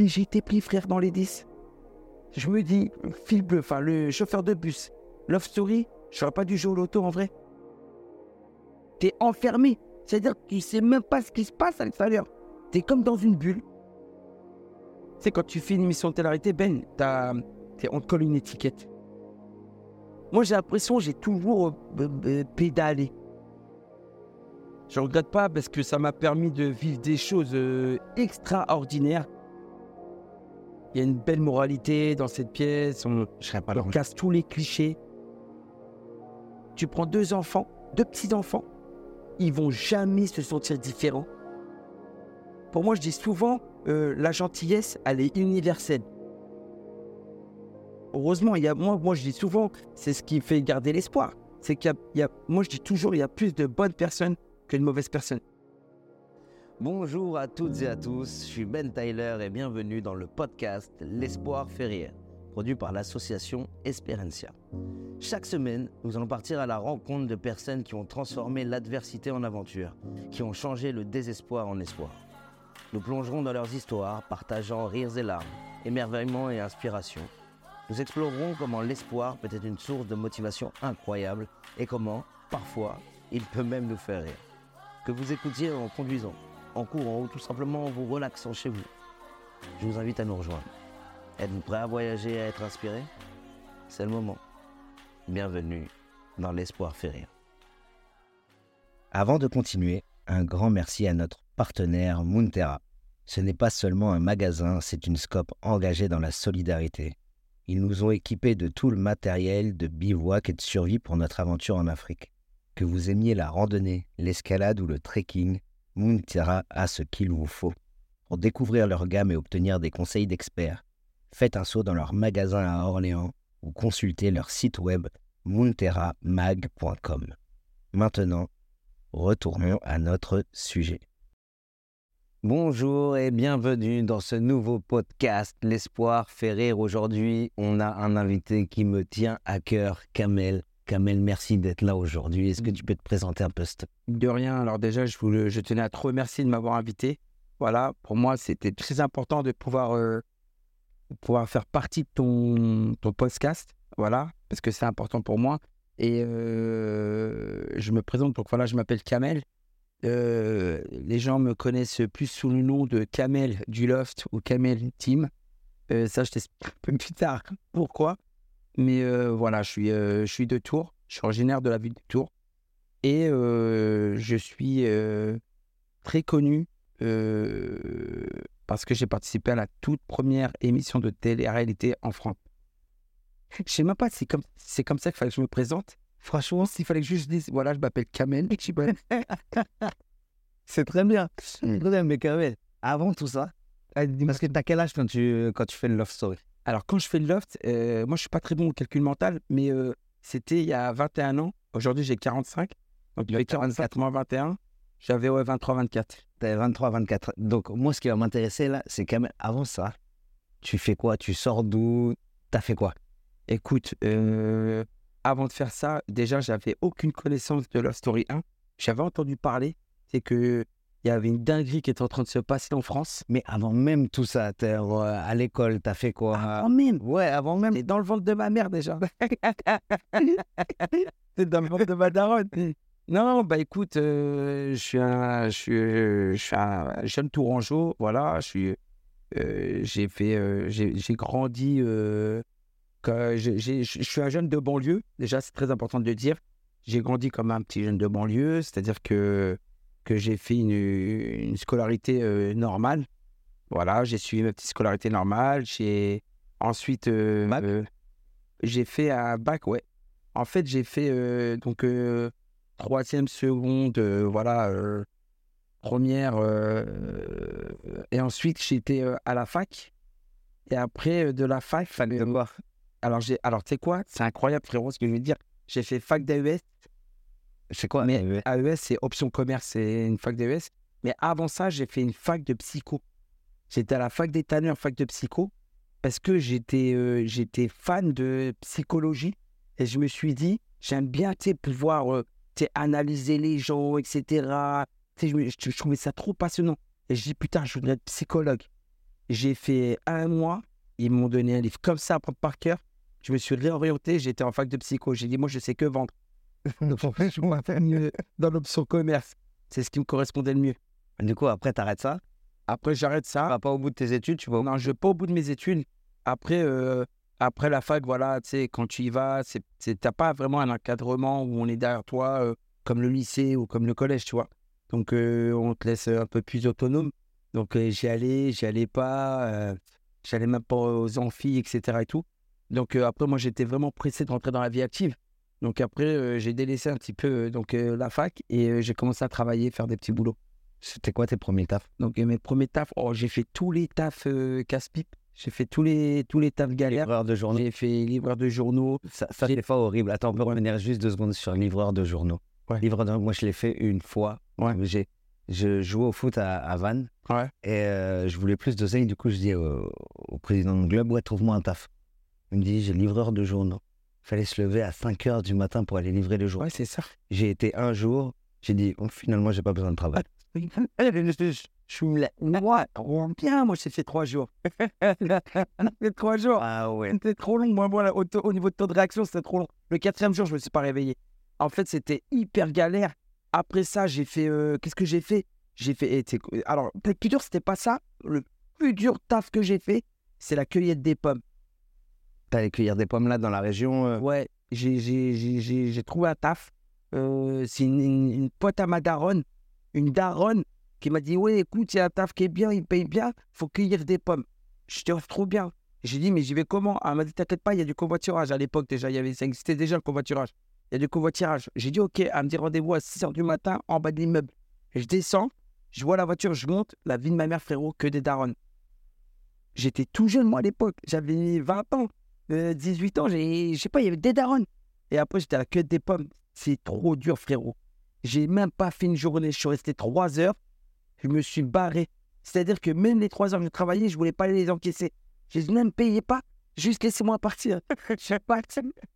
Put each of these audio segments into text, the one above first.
Et j'ai été pris, frère, dans les 10. Je me dis, fil bleu, enfin, le chauffeur de bus, Love Story, je serais pas dû jouer au loto en vrai. T'es enfermé. C'est-à-dire que tu sais même pas ce qui se passe à l'extérieur. T'es comme dans une bulle. Tu sais, quand tu fais une émission de télé Ben, t'as- on te colle une étiquette. Moi, j'ai l'impression j'ai toujours euh, euh, pédalé. Je regrette pas parce que ça m'a permis de vivre des choses euh, extraordinaires. Il y a une belle moralité dans cette pièce. On, Je pas on casse tous les clichés. Tu prends deux enfants, deux petits-enfants, ils vont jamais se sentir différents. Pour moi, je dis souvent, euh, la gentillesse, elle est universelle. Heureusement, il y a, moi, moi, je dis souvent, c'est ce qui fait garder l'espoir. C'est qu'il y y a- moi, je dis toujours, il y a plus de bonnes personnes que de mauvaises personnes. Bonjour à toutes et à tous, je suis Ben Tyler et bienvenue dans le podcast L'espoir fait rire, produit par l'association Esperencia. Chaque semaine, nous allons partir à la rencontre de personnes qui ont transformé l'adversité en aventure, qui ont changé le désespoir en espoir. Nous plongerons dans leurs histoires, partageant rires et larmes, émerveillement et inspiration. Nous explorerons comment l'espoir peut être une source de motivation incroyable et comment, parfois, il peut même nous faire rire. Que vous écoutiez en conduisant, en courant ou tout simplement en vous relaxant chez vous. Je vous invite à nous rejoindre. Êtes-vous prêt à voyager et à être inspiré? C'est le moment. Bienvenue dans l'espoir fait rire. Avant de continuer, un grand merci à notre partenaire Moonterra. Ce n'est pas seulement un magasin, c'est une scope engagée dans la solidarité. Ils nous ont équipés de tout le matériel de bivouac et de survie pour notre aventure en Afrique. Que vous aimiez la randonnée, l'escalade ou le trekking, Moonterra a ce qu'il vous faut. Pour découvrir leur gamme et obtenir des conseils d'experts, faites un saut dans leur magasin à Orléans ou consultez leur site web moonterramag.com. Maintenant, retournons à notre sujet. Bonjour et bienvenue dans ce nouveau podcast L'espoir fait rire. Aujourd'hui, on a un invité qui me tient à cœur, Kamel. Kamel, merci d'être là aujourd'hui. Est-ce que tu peux te présenter un peu De rien. Alors déjà, je, tenais à te remercier de m'avoir invité. Voilà, pour moi, c'était très important de pouvoir, euh, pouvoir faire partie de ton, podcast. Voilà, parce que c'est important pour moi. Et euh, je me présente, donc voilà, je m'appelle Kamel. Euh, les gens me connaissent plus sous le nom de Kamel du Loft ou Kamel Team. Ça, je t'explique un peu plus tard pourquoi. Mais euh, voilà, je suis, euh, je suis de Tours. Je suis originaire de la ville de Tours. Et euh, je suis très connu parce que j'ai participé à la toute première émission de télé-réalité en France. Je sais même pas, c'est comme, c'est comme ça qu'il fallait que je me présente. Franchement, s'il fallait que je dise, voilà, je m'appelle Kamel. C'est très bien. C'est très bien, mais Kamel, avant tout ça, parce que t'as quel âge quand tu, quand tu fais le Love Story? Alors, quand je fais le loft, euh, moi, je suis pas très bon au calcul mental, mais euh, c'était il y a 21 ans. Aujourd'hui, j'ai 45. Donc, il y avait 44 moins 21. J'avais ouais, 23, 24. T'avais 23, 24. Donc, moi, ce qui va m'intéresser là, c'est Kamel, avant ça, tu fais quoi? Tu sors d'où? T'as fait quoi? Écoute, euh, avant de faire ça, déjà, j'avais aucune connaissance de Love Story 1. J'avais entendu parler, c'est que il y avait une dinguerie qui était en train de se passer en France. Mais avant même tout ça, t'es euh, à l'école, t'as fait quoi? Avant même, Ouais, avant même. c'est dans le ventre de ma mère déjà. c'est dans le ventre de ma daronne. Non, bah écoute, euh, je suis un, je suis, je suis un jeune Tourangeau, voilà, je suis, euh, j'ai fait, j'ai j'ai grandi, que j'ai- j'ai- je suis un jeune de banlieue, déjà c'est très important de le dire. J'ai grandi comme un petit jeune de banlieue, c'est-à-dire que, que j'ai fait une, une scolarité euh, normale. Voilà, j'ai suivi ma petite scolarité normale. J'ai ensuite, euh, euh, j'ai fait un bac, ouais. En fait, j'ai fait donc troisième, seconde, voilà, première, et ensuite j'étais à la fac. Et après de la fac, fallait. Alors j'ai, alors tu sais quoi, c'est incroyable frérot ce que je veux dire. J'ai fait fac d'AES. C'est quoi? Mais AES AES c'est option commerce, c'est une fac d'AES. Mais avant ça, j'ai fait une fac de psycho. J'étais à la fac des tanneurs, fac de psycho, parce que j'étais euh, j'étais fan de psychologie. Et je me suis dit, j'aime bien pouvoir euh, analyser les gens, etc. Je trouvais ça trop passionnant. Et je dis, putain, je voudrais être psychologue. J'ai fait un mois. Ils m'ont donné un livre comme ça à prendre par cœur. Je me suis réorienté. J'étais en fac de psycho. J'ai dit, moi, je sais que vendre. Je vais faire mieux dans l'option commerce. C'est ce qui me correspondait le mieux. Du coup, après, t'arrêtes ça. Après, j'arrête Tu ça. vas pas au bout de tes études, tu vas au... Non, je vais pas au bout de mes études. Après, euh, après la fac, voilà, tu sais, quand tu y vas, c'est, c'est, t'as pas vraiment un encadrement où on est derrière toi, euh, comme le lycée ou comme le collège, tu vois. Donc, euh, on te laisse un peu plus autonome. Donc, j'y allais, j'y allais pas, j'allais même pas aux amphis, etc. et tout. Donc, après, moi, j'étais vraiment pressé de rentrer dans la vie active. Donc, après, euh, j'ai délaissé un petit peu euh, donc, euh, la fac et euh, j'ai commencé à travailler, faire des petits boulots. C'était quoi tes premiers tafs? Donc, euh, mes premiers tafs, oh, j'ai fait tous les tafs euh, casse-pipe. J'ai fait tous les, tous les tafs galères. Livreur de journaux. J'ai fait livreur de journaux. Ça, ça c'est pas horrible. Attends, on peut revenir juste deux secondes sur livreur de journaux. Ouais. Livreur de moi, je l'ai fait une fois. Ouais. J'ai, je jouais au foot à, à Vannes Ouais. et euh, je voulais plus d'oseille. Du coup, je dis au, au président de club, ouais, trouve-moi un taf. Il me dit, j'ai livreur de journaux. Fallait se lever à 5 heures du matin pour aller livrer les journaux. Ouais, c'est ça. J'ai été un jour, j'ai dit, oh, finalement, j'ai pas besoin de travail. Je suis là. Moi, trop bien. Moi, j'ai fait trois jours. fait trois jours. Ah ouais. C'était trop long. Moi, moi, là, au, taux- au niveau de taux de réaction, c'était trop long. Le quatrième jour, je me suis pas réveillé. En fait, c'était hyper galère. Après ça, j'ai fait. euh, Qu'est-ce que j'ai fait? J'ai fait. eh, Alors, le plus dur, c'était pas ça. Le plus dur taf que j'ai fait, c'est la cueillette des pommes. T'allais cueillir des pommes là dans la région. euh, Ouais, j'ai- trouvé un taf. Euh, c'est une, pote à ma daronne, une daronne, qui m'a dit Ouais, écoute, il y a un taf qui est bien, il paye bien, faut cueillir des pommes. Je te trop bien. J'ai dit Mais j'y vais comment? Elle m'a dit T'inquiète pas, il y a du covoiturage. À l'époque, déjà, y avait, ça existait déjà le covoiturage. Il y a du covoiturage. J'ai dit Ok, elle me dit rendez-vous à 6 h du matin en bas de l'immeuble. Je descends, je vois la voiture, je monte, la vie de ma mère, frérot, que des daronnes. J'étais tout jeune, moi, à l'époque. J'avais 20 ans, euh, 18 ans. j'ai- Je sais pas, il y avait des daronnes. Et après, j'étais à la queue des pommes. C'est trop dur, frérot. J'ai même pas fait une journée. Je suis resté trois heures. Je me suis barré. C'est-à-dire que même les trois heures que je travaillais, je voulais pas les encaisser. Je ne me payais pas. Juste laissez-moi partir. Je.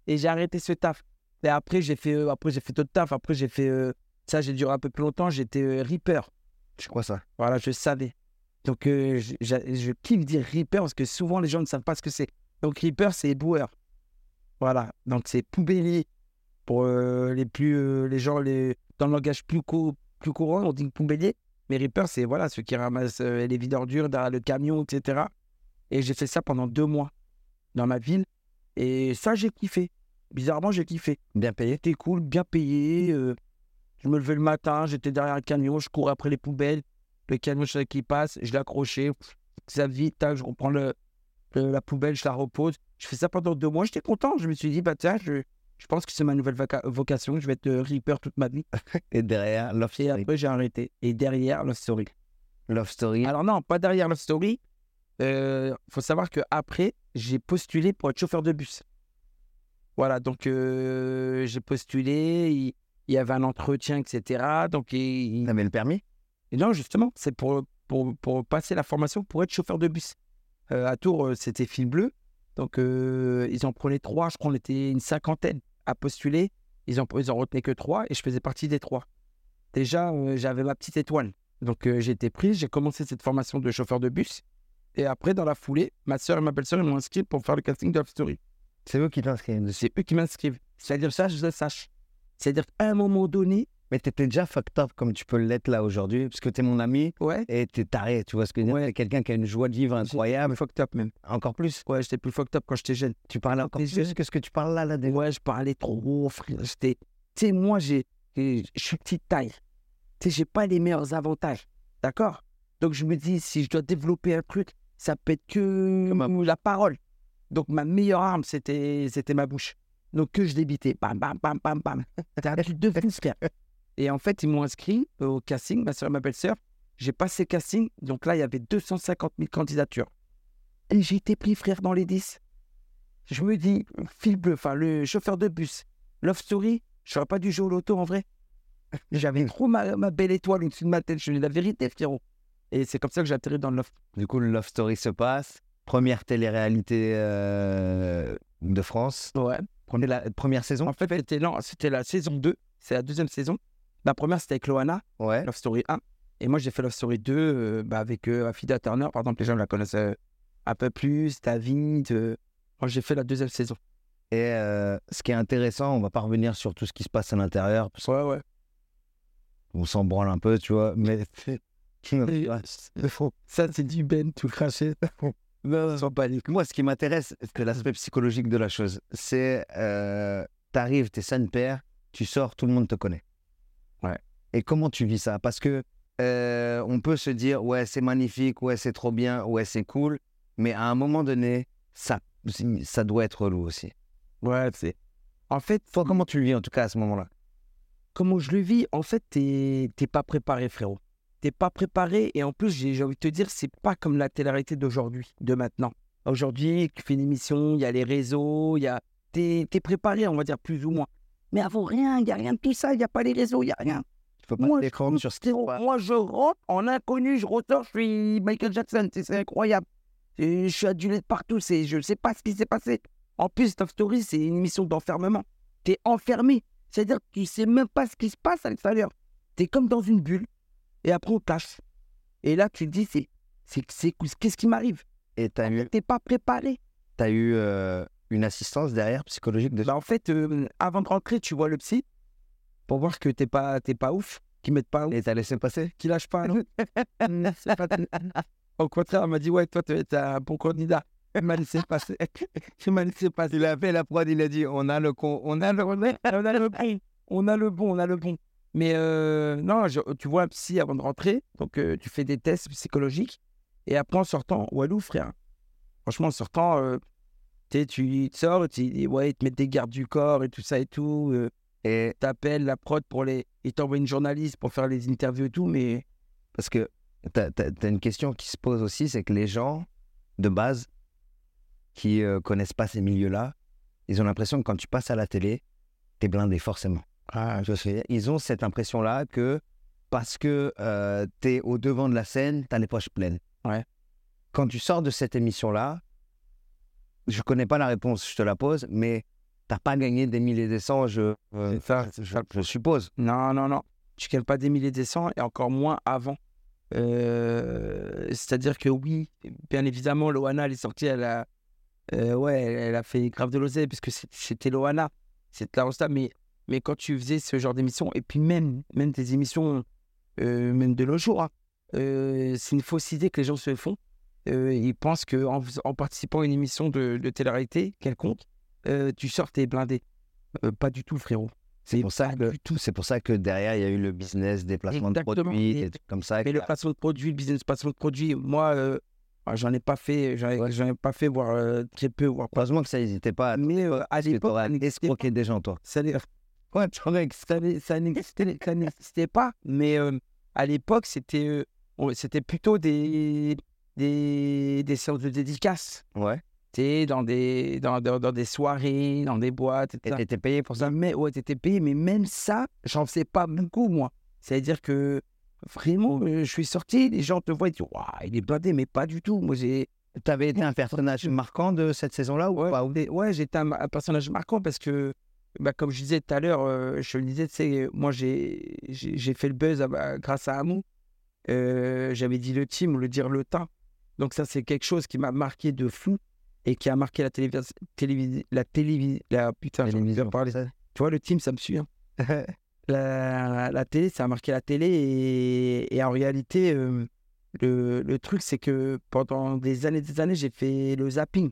Et j'ai arrêté ce taf. Et après, j'ai fait, euh, après, j'ai fait d'autres taf. Après, j'ai fait. euh, ça, j'ai duré un peu plus longtemps. J'étais euh, Reaper. C'est quoi ça? Voilà, je savais. Donc, euh, je, je kiffe dire Reaper parce que souvent, les gens ne savent pas ce que c'est. Donc, Reaper, c'est éboueur. Voilà. Donc, c'est poubellier. Pour euh, les plus, euh, les gens, les, dans le langage plus, cou- plus courant, on dit poubellier. Mais Reaper, c'est voilà, ceux qui ramassent euh, les vides ordures derrière le camion, etc. Et j'ai fait ça pendant deux mois dans ma ville. Et ça, j'ai kiffé. Bizarrement, j'ai kiffé. Bien payé C'était cool, bien payé. je me levais le matin, j'étais derrière le camion, je courais après les poubelles. Le camion, qu'il passe, je l'accrochais. Ça vite, tac, je reprends le, la poubelle, je la repose. Je fais ça pendant deux mois, j'étais content. Je me suis dit, bah tiens, je, je pense que c'est ma nouvelle vocation, je vais être euh, Reaper toute ma vie. Et derrière, Love Et Story. après, j'ai arrêté. Et derrière, Love Story. Love Story. Alors non, pas derrière Love Story. Il faut savoir que après j'ai postulé pour être chauffeur de bus. Voilà, donc euh, j'ai postulé, il, il y avait un entretien, etc. Donc, il- il- T'avais le permis? Et non, justement, c'est pour, pour, pour passer la formation pour être chauffeur de bus. Euh, à Tours, euh, c'était fil bleu. Donc, euh, ils en prenaient trois. Je crois qu'on était une cinquantaine à postuler. Ils en, ils en retenaient que trois et je faisais partie des trois. Déjà, euh, j'avais ma petite étoile. Donc, j'ai été pris. J'ai commencé cette formation de chauffeur de bus. Et après, dans la foulée, ma soeur et ma belle-sœur ils m'ont inscrit pour faire le casting de Love Story. C'est eux qui t'inscrivent. C'est eux qui m'inscrivent. C'est-à-dire, ça, je le sache. C'est-à-dire qu'à un moment donné, Mais t'étais déjà fucked up comme tu peux l'être là aujourd'hui, parce que t'es mon ami ouais, et t'es taré, tu vois ce que je veux dire? Ouais. T'es quelqu'un qui a une joie de vivre incroyable. fucked up même. Encore plus. Ouais, j'étais plus fucked up quand j'étais jeune. Tu parlais encore T'es plus jeune. que ce que tu parles là, là. des- Ouais, je parlais trop, frère. J'étais. Tu sais, moi, j'ai, je suis petite taille. Tu sais, j'ai pas les meilleurs avantages. D'accord? Donc, je me dis, si je dois développer un truc, ça peut être que la parole. Donc, ma meilleure arme, c'était, c'était ma bouche. Donc, que je débitais. Bam, bam, bam, bam, bam. C'était un truc de fou, frère. Et en fait, ils m'ont inscrit au casting, ma soeur et ma belle-sœur. J'ai passé le casting. Donc là, il y avait 250 000 candidatures. Et j'ai été pris, frère, dans les 10. Je me dis, fil bleu, enfin, le chauffeur de bus, Love Story, je n'aurais pas dû jouer au loto en vrai. J'avais trop ma, ma belle étoile au-dessus de ma tête. Je dis la vérité, frérot. Et c'est comme ça que j'ai atterri dans le Love. Du coup, le Love Story se passe. Première télé-réalité euh, de France. Ouais. Première, la- première saison En fait, c'était la saison 2. C'est la deuxième saison. La première, c'était avec Loana, Ouais. Love Story 1. Et moi, j'ai fait Love Story 2 euh, bah, avec euh, Afida Turner, par exemple, les gens la connaissent euh, un peu plus, David. euh. Moi, j'ai fait la deuxième saison. Et ce qui est intéressant, on va pas revenir sur tout ce qui se passe à l'intérieur, parce Ouais, ouais. qu'on s'en branle un peu, tu vois. Mais Ça, c'est du Ben, tout craché. non, les moi, ce qui m'intéresse, c'est l'aspect psychologique de la chose. C'est, t'arrives, t'es saine père, tu sors, tout le monde te connaît. Ouais. Et comment tu vis ça? Parce que euh, on peut se dire, ouais, c'est magnifique, ouais, c'est trop bien, ouais, c'est cool, mais à un moment donné, ça, ça doit être relou aussi. Ouais, c'est. En fait, Toi, comment tu le vis en tout cas à ce moment-là? Comment je le vis, en fait, t'es t'es pas préparé, frérot. T'es pas préparé et en plus, j'ai envie de te dire, c'est pas comme la télé-réalité d'aujourd'hui, de maintenant. Aujourd'hui, tu fais une émission, il y a les réseaux, il y a. T'es es préparé, on va dire, plus ou moins. Mais avant, rien, il n'y a rien de tout ça, il n'y a pas les réseaux, il n'y a rien. Tu peux pas Moi, te je sur ce Moi, je rentre en inconnu, je ressors, je suis Michael Jackson, c'est incroyable. Je suis adulé de partout, je ne sais pas ce qui s'est passé. En plus, Top Story, c'est une émission d'enfermement. Tu es enfermé. C'est-à-dire que tu sais même pas ce qui se passe à l'extérieur. Tu es comme dans une bulle. Et après, on te lâche. Et là, tu te dis, c'est, qu'est-ce qui m'arrive? Et t'as eu, T'es pas préparé. t'as eu euh, une assistance derrière psychologique de Bah, en fait, euh, avant de rentrer, tu vois le psy pour voir que t'es pas, t'es pas ouf, qu'ils mettent pas ouf, Et t'as laissé passer qu'ils lâchent pas. non Mm, pas- Au contraire, elle m'a dit, ouais, toi, tu es un bon candidat. Elle m'a laissé passer. Elle m'a laissé passer. Il a fait la prod, il a dit on a le con, on a le. on a, on a le bon, on a le bon, on a le bon. Mais euh, non, je- tu vois un psy avant de rentrer, donc euh, tu fais des tests psychologiques, et après en sortant, Walou, frère, franchement en sortant, euh, sais, tu sors, tu dis, ouais, ils te mettent des gardes du corps et tout ça et tout, euh, Et t'appelles la prod pour les, ils t'envoient une journaliste pour faire les interviews et tout, mais parce que t'as as, une question qui se pose aussi, c'est que les gens de base qui euh, connaissent pas ces milieux-là, ils ont l'impression que quand tu passes à la télé, t'es blindé forcément. ah, je Ils ont cette impression-là que parce que euh, t'es au devant de la scène, t'as les poches pleines. Ouais. Quand tu sors de cette émission-là, je connais pas la réponse, je te la pose, mais t'as pas gagné des milliers des cents, je, euh, ça, je, je suppose. Non, non, non. Tu gagnes pas des milliers des cents et encore moins avant. Euh, C'est-à-dire que oui, bien évidemment, Loana, elle est sortie, elle a, euh, ouais, elle, a fait grave de l'oseille puisque c'est- c'était Loana, c'était la rosta. Mais, mais quand tu faisais ce genre d'émission, et puis même, même des émissions, même de nos jours, hein, c'est une fausse idée que les gens se font. Euh, ils pensent qu'en en participant à une émission de, de télé-réalité quelconque, euh, tu sors tes blindés. Euh, pas du tout, frérot. C'est pour ça que tout. c'est pour ça que derrière il y a eu le business, déplacement de Exactement. produits, Et- des trucs comme ça. Mais le placement de produit, le business placement de produit, moi, ah, j'en ai pas fait, j'en ai, Ouais. j'en ai pas fait, voire très peu, voire pas. Heureusement que ça n'hésitait pas. Mais à l'époque, ça n'existait des gens, toi. ça ouais, ça n'ex- ça n'existait pas. Mais à l'époque, c'était plutôt des, des, des séances de dédicaces. Ouais. Tu sais, dans des, dans, dans, dans des soirées, dans des boîtes, Et etc. t'étais payé pour ça? Mais ouais, t'étais payé, mais même ça, j'en faisais pas beaucoup, moi. C'est-à-dire que vraiment, euh, je suis sorti, les gens te voient et disent Waouh, il est blindé, mais pas du tout. Moi, j'ai. T'avais été un personnage marquant de cette saison-là ou Ouais, pas? Ouais, j'étais un, un personnage marquant parce que, bah, comme je disais tout à l'heure, euh, je le disais, tu sais, moi, j'ai fait le buzz à- bah, grâce à Amou. Euh, J'avais dit le team, le dire le temps. Donc, ça, c'est quelque chose qui m'a marqué de fou et qui a marqué la télévision. Télévis la télévision. La, putain, parler. Ça- Tu vois, le team, ça me suit. hein. la, la télé, ça a marqué la télé. Et, et en réalité, euh, le, le truc, c'est que pendant des années des années, j'ai fait le zapping.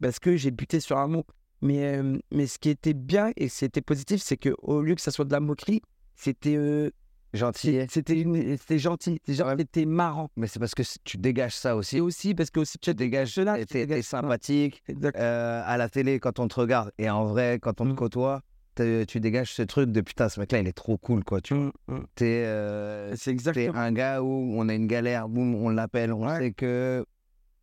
Parce que j'ai buté sur un mot. Mais, euh, mais ce qui était bien et c'était positif, c'est qu'au lieu que ça soit de la moquerie, c'était euh, Gentil. c'était une- c'était gentil. C'était marrant. Mais c'est parce que tu dégages ça aussi. Et aussi, parce que aussi, tu dégages cela. T'es- sympathique. Euh, à la télé, quand on te regarde, et en vrai, quand on te Mm. côtoie, tu dégages ce truc de putain, ce mec-là, il est trop cool, quoi. Tu. Mm, mm. T'es euh, C'est t'es exactement. un gars où on a une galère, boum, on l'appelle, on Ouais. sait que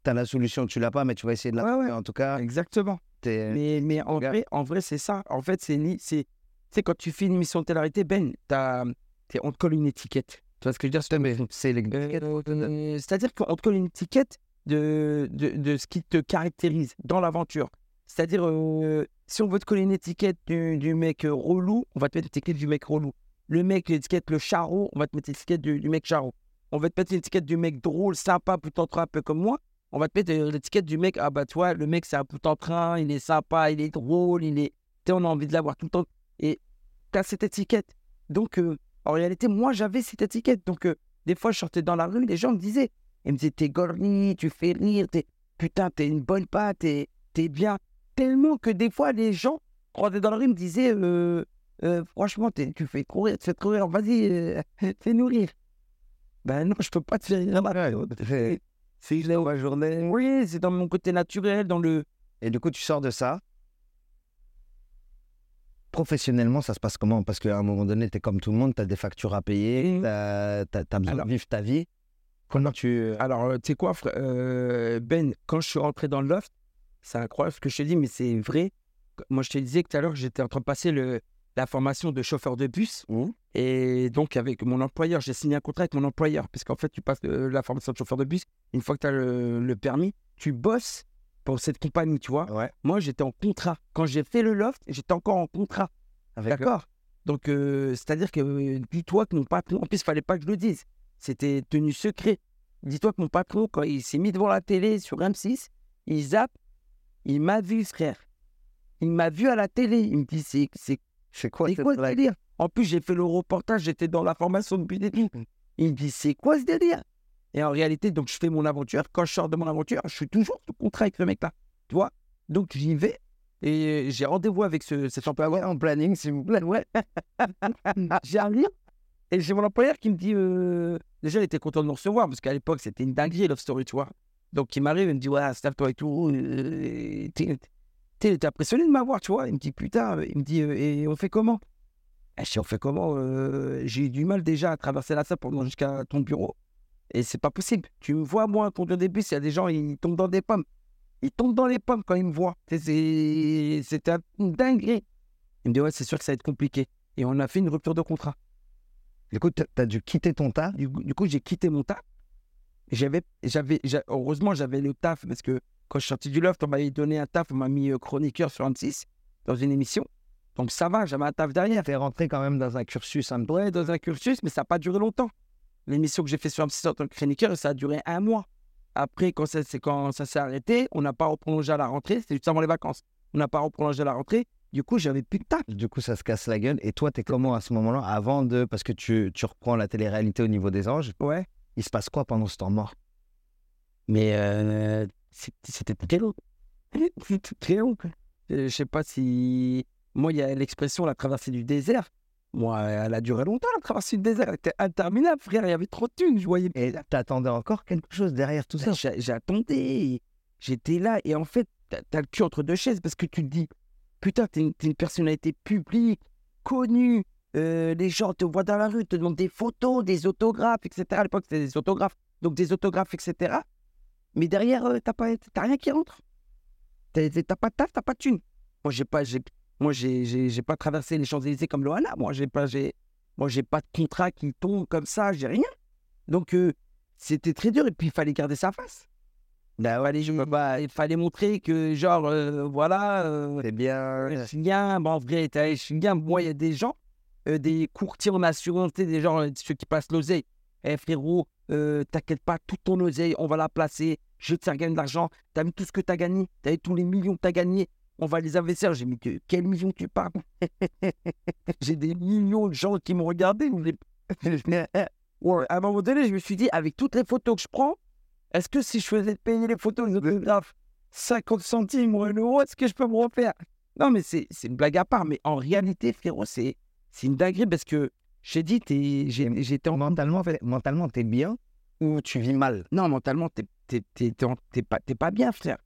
t'as la solution, tu l'as pas, mais tu vas essayer de la Ouais. En tout cas, Exactement. Mais, mais en, vrai, en vrai, c'est ça. En fait, c'est ni- c'est tu sais, quand tu fais une émission de télé Ben, t'as- on te colle une étiquette. Tu vois ce que je veux dire c'est. Euh, C'est-à-dire qu'on te colle une étiquette de, de, de ce qui te caractérise dans l'aventure. C'est-à-dire, euh, si on veut te coller une étiquette du, du mec euh, relou, on va te mettre l'étiquette du mec relou. le mec, l'étiquette, le charreau, on va te mettre l'étiquette du, du mec charreau. On va te mettre l'étiquette du mec drôle, sympa, tout en train, un peu comme moi. On va te mettre l'étiquette du mec, ah bah toi, le mec, c'est un tout en train, il est sympa, il est drôle, il est. Tu sais, on a envie de l'avoir tout le temps. Et tu as cette étiquette. Donc, euh, en réalité, moi, j'avais cette étiquette. Donc, euh, des fois, je sortais dans la rue, les gens me disaient, ils me disaient, t'es gorni, tu fais rire, t'es, putain, t'es une bonne patte, t'es, t'es bien. Tellement que des fois, les gens rentraient dans la rue, me disaient, euh, euh, franchement, t'es- tu fais courir, tu fais trop rire, vas-y, fais-nous rire. Ben non, je peux pas te faire rire. C'est c'est la journée. Oui, c'est dans mon côté naturel, dans le. Et du coup, tu sors de ça. Professionnellement, ça se passe comment? Parce qu'à un moment donné, tu es comme tout le monde, tu as des factures à payer, Mhm. tu as, besoin Alors- de vivre ta vie. Comment tu. Alors, euh, tu sais quoi, frère, euh, Ben, quand je suis rentré dans le loft, c'est incroyable ce que je te dis, mais c'est vrai. Moi, je te disais que tout à l'heure, j'étais en train de passer le, la formation de chauffeur de bus. Mhm. Et donc, avec mon employeur, j'ai signé un contrat avec mon employeur. Parce qu'en fait, tu passes euh, la formation de chauffeur de bus. Une fois que tu as le, le permis, tu bosses pour cette compagnie, tu vois. Ouais. Moi, j'étais en contrat. Quand j'ai fait le loft, j'étais encore en contrat. Avec D'accord Donc, euh, c'est-à-dire que euh, dis-toi que mon patron, en plus, il fallait pas que je le dise. C'était tenu secret. Dis-toi que mon patron, quand il s'est mis devant la télé sur M6, il zappe, il m'a vu, frère. Il m'a vu à la télé. Il me dit, c'est c'est- C'est quoi c'est quoi ce délire? En plus, j'ai fait le reportage, j'étais dans la formation depuis des tout. Il me dit, c'est quoi ce délire? Et en réalité, donc, je fais mon aventure. Quand je sors de mon aventure, je suis toujours sous contrat avec ce mec-là. Tu vois Donc, j'y vais. Et j'ai rendez-vous avec ce, cet employeur en planning, s'il vous plaît. Ouais. J'arrive et j'ai mon employeur qui me dit euh, déjà il était content de me recevoir parce qu'à l'époque c'était une dinguerie Love Story, tu vois. Donc il m'arrive, il me dit ouais, staff-toi et tout. euh, T'es impressionné de m'avoir, tu vois. Il me dit putain, il me dit euh, et on fait comment? Eh, Je dis on fait comment Euh, J'ai eu du mal déjà à traverser la salle pour venir jusqu'à ton bureau. Et c'est pas possible. Tu me vois, moi, conduire des bus, il y a des gens, ils tombent dans des pommes. Ils tombent dans les pommes quand ils me voient. C'était une dinguerie. Il me dit, ouais, c'est sûr que ça va être compliqué. Et on a fait une rupture de contrat. Du coup, tu as dû quitter ton tas. Du, coup- j'ai quitté mon taf. J'avais, j'avais, j'a- heureusement, j'avais le taf parce que quand je suis sorti du loft, on m'avait donné un taf, on m'a mis euh, chroniqueur sur 26 dans une émission. Donc ça va, j'avais un taf derrière. Tu es rentré quand même dans un cursus un dans un cursus, mais ça n'a pas duré longtemps. L'émission que j'ai fait sur M6 en tant que chroniqueur, ça a duré un mois. Après, quand ça, c'est quand ça s'est arrêté, on n'a pas reprolongé à la rentrée, c'était juste avant les vacances. On n'a pas reprolongé à la rentrée. Du coup, j'avais plus de taf. Du coup, ça se casse la gueule. Et toi, tu es comment à ce moment-là Avant de. Parce que tu, tu reprends la télé-réalité au niveau des anges. Ouais. Il se passe quoi pendant ce temps mort? Mais euh, c'était très long. C'était très long. Euh, Je sais pas si. Moi, il y a l'expression la traversée du désert. Moi, elle a duré longtemps, la traversée du désert. Elle était interminable, frère. Il y avait trop de thunes. Je voyais. Et t'attendais encore quelque chose derrière tout ça? Ben, j'a- J'attendais. J'étais là. Et en fait, t'as as le cul entre deux chaises parce que tu te dis Putain, t'es une, une personnalité publique, connue. euh, les gens te voient dans la rue, te demandent des photos, des autographes, etc. À l'époque, c'était des autographes. Donc, des autographes, etc. Mais derrière, euh, t'as rien qui rentre. T'as pas de taf, t'as pas de thune. Moi, j'ai pas, j'ai, moi, j'ai, pas traversé les Champs-Élysées comme Loana. Moi, j'ai pas, j'ai, moi, j'ai pas de contrat qui tombe comme ça. J'ai rien. Donc, euh, c'était très dur. Et puis, il fallait garder sa face. Ouais, je, bah, il fallait montrer que, genre, euh, voilà, euh, C'est bien. je suis bien. Bon, en vrai, je suis bien. Moi, il y a des gens, euh, des courtiers en assurance, des gens, euh, ceux qui passent l'oseille. Eh frérot, t'inquiète pas, toute ton oseille, on va la placer. Je te gagner de l'argent. T'as vu tout ce que t'as gagné? T'as vu tous les millions que t'as gagnés? On va les investir. J'ai mis que quels millions tu parles? J'ai des millions de gens qui m'ont regardé. les- Ouais, à un moment donné, je me suis dit, avec toutes les photos que je prends, est-ce que si je faisais payer les photos des autographes 50 centimes ou un euro, est-ce que je peux me refaire? Non, mais c'est c'est une blague à part. Mais en réalité, frérot, c'est une dinguerie parce que j'ai dit, j'étais en. Mentalement, mentalement, t'es bien ou tu vis mal? Non, mentalement, t'es pas, t'es pas bien, frère.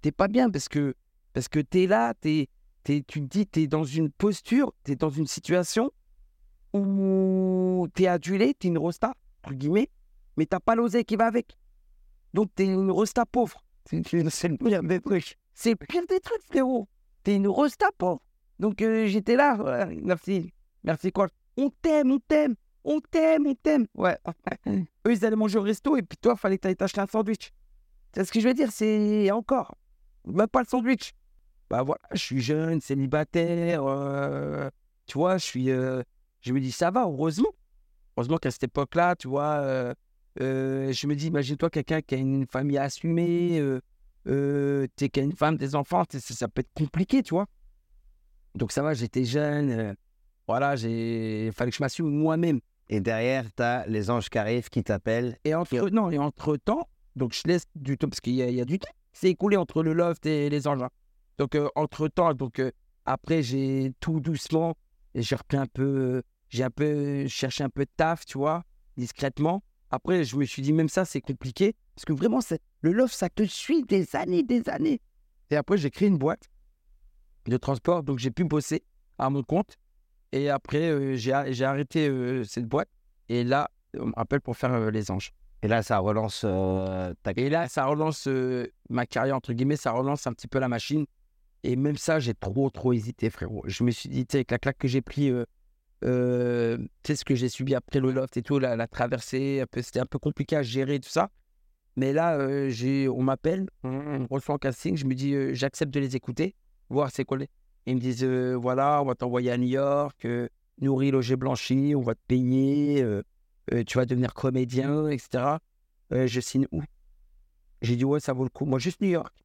T'es pas bien parce que, parce que t'es là, t'es, tu te dis, t'es dans une posture, t'es dans une situation où t'es adulé, t'es une rosta, entre guillemets, mais t'as pas l'oseille qui va avec. Donc t'es une rosta pauvre. C'est le pire des trucs. C'est le pire des trucs, frérot. T'es une rosta pauvre. Donc euh, j'étais là, merci, merci quoi. On t'aime, on t'aime, on t'aime, on t'aime. Ouais. Eux, ils allaient manger au resto et puis toi, fallait que tu t'acheter un sandwich. C'est ce que je veux dire, c'est encore. Même pas le sandwich. Bah voilà, je suis jeune, célibataire, euh, tu vois, je suis, euh, je me dis, ça va, heureusement. Heureusement qu'à cette époque-là, tu vois, euh, je me dis, imagine-toi quelqu'un qui a une famille assumée, euh, euh, t'es qui a une femme, des enfants, ça, ça peut être compliqué, tu vois. Donc ça va, j'étais jeune, voilà, j'ai, il fallait que je m'assume moi-même. Et derrière, tu as les anges qui arrivent, qui t'appellent. Et entre, non, et entre temps, donc je laisse du temps, parce qu'il y, a- il y a du temps, c'est écoulé entre le loft et les engins. Donc entre temps, donc euh, après, j'ai tout doucement, j'ai repris un peu, euh, j'ai un peu cherché un peu de taf, tu vois, discrètement. Après, je me suis dit, même ça, c'est compliqué, parce que vraiment, le loft, ça te suit des années, des années. Et après, j'ai créé une boîte de transport, donc j'ai pu bosser à mon compte. Et après, euh, j'ai, arrêté euh, cette boîte. Et là, on me rappelle pour faire euh, les anges. Et là, ça relance euh, ta Et là, ça relance euh, ma carrière, entre guillemets, ça relance un petit peu la machine. Et même ça, j'ai trop, trop hésité, frérot. Je me suis dit, tu sais, avec la claque que j'ai pris, euh, euh, tu sais, ce que j'ai subi après le loft et tout, la, traversée, un c'était un peu compliqué à gérer, tout ça. Mais là, euh, on m'appelle, on reçoit en casting, je me dis, euh, j'accepte de les écouter, voir c'est quoi les. Ils me disent, voilà, on va t'envoyer à New York, nourri, logé, blanchi, on va te payer, tu vas devenir comédien, etc. Je signe où? J'ai dit, ouais, ça vaut le coup. Moi, juste New York.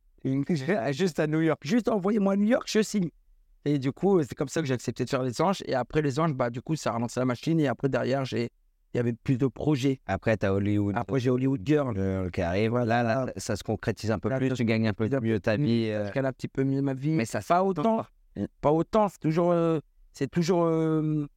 Juste à New York. Juste envoyez-moi à New York, je signe. Et du coup, c'est comme ça que j'ai accepté de faire les anges. Et après les anges, bah, du coup, ça a relancé la machine. Et après, derrière, j'ai... il y avait plus de projets. Après, tu as Hollywood Après, j'ai Hollywood Girl. euh, qui arrive. Là, là, ça se concrétise un peu Là, plus. Tu gagnes un peu mieux ta vie. euh, Je gagne un petit peu mieux ma vie. Mais ça pas autant. Pas autant. C'est toujours. euh, c'est toujours. euh,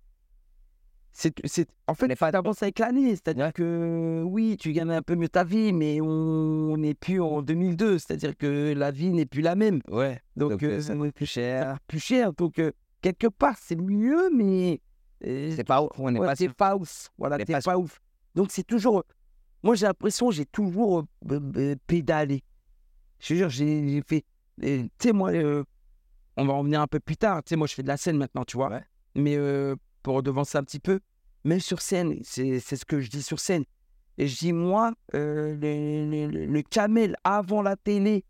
c'est, c'est, en fait, tu avances avec l'année. C'est-à-dire que oui, tu gagnes un peu mieux ta vie, mais on n'est plus en 2002. C'est-à-dire que la vie n'est plus la même. Ouais. Donc, Donc, euh, euh, ça coûte plus cher. plus cher. Donc, euh, quelque part, c'est mieux, mais. euh, C'est pas ouf. On n'est ouais, pas c'est pas ouf. Voilà, on est t'es pas pas, ouf. Donc, c'est toujours. Moi, j'ai l'impression j'ai toujours pédalé. Je te jure, j'ai j'ai fait. Tu sais, moi, on va en venir un peu plus tard. Tu sais, moi, je fais de la scène maintenant, tu vois. Ouais. Mais pour devancer un petit peu, même sur scène, c'est ce que je dis sur scène. Et je dis, moi, euh, le, camel avant la télé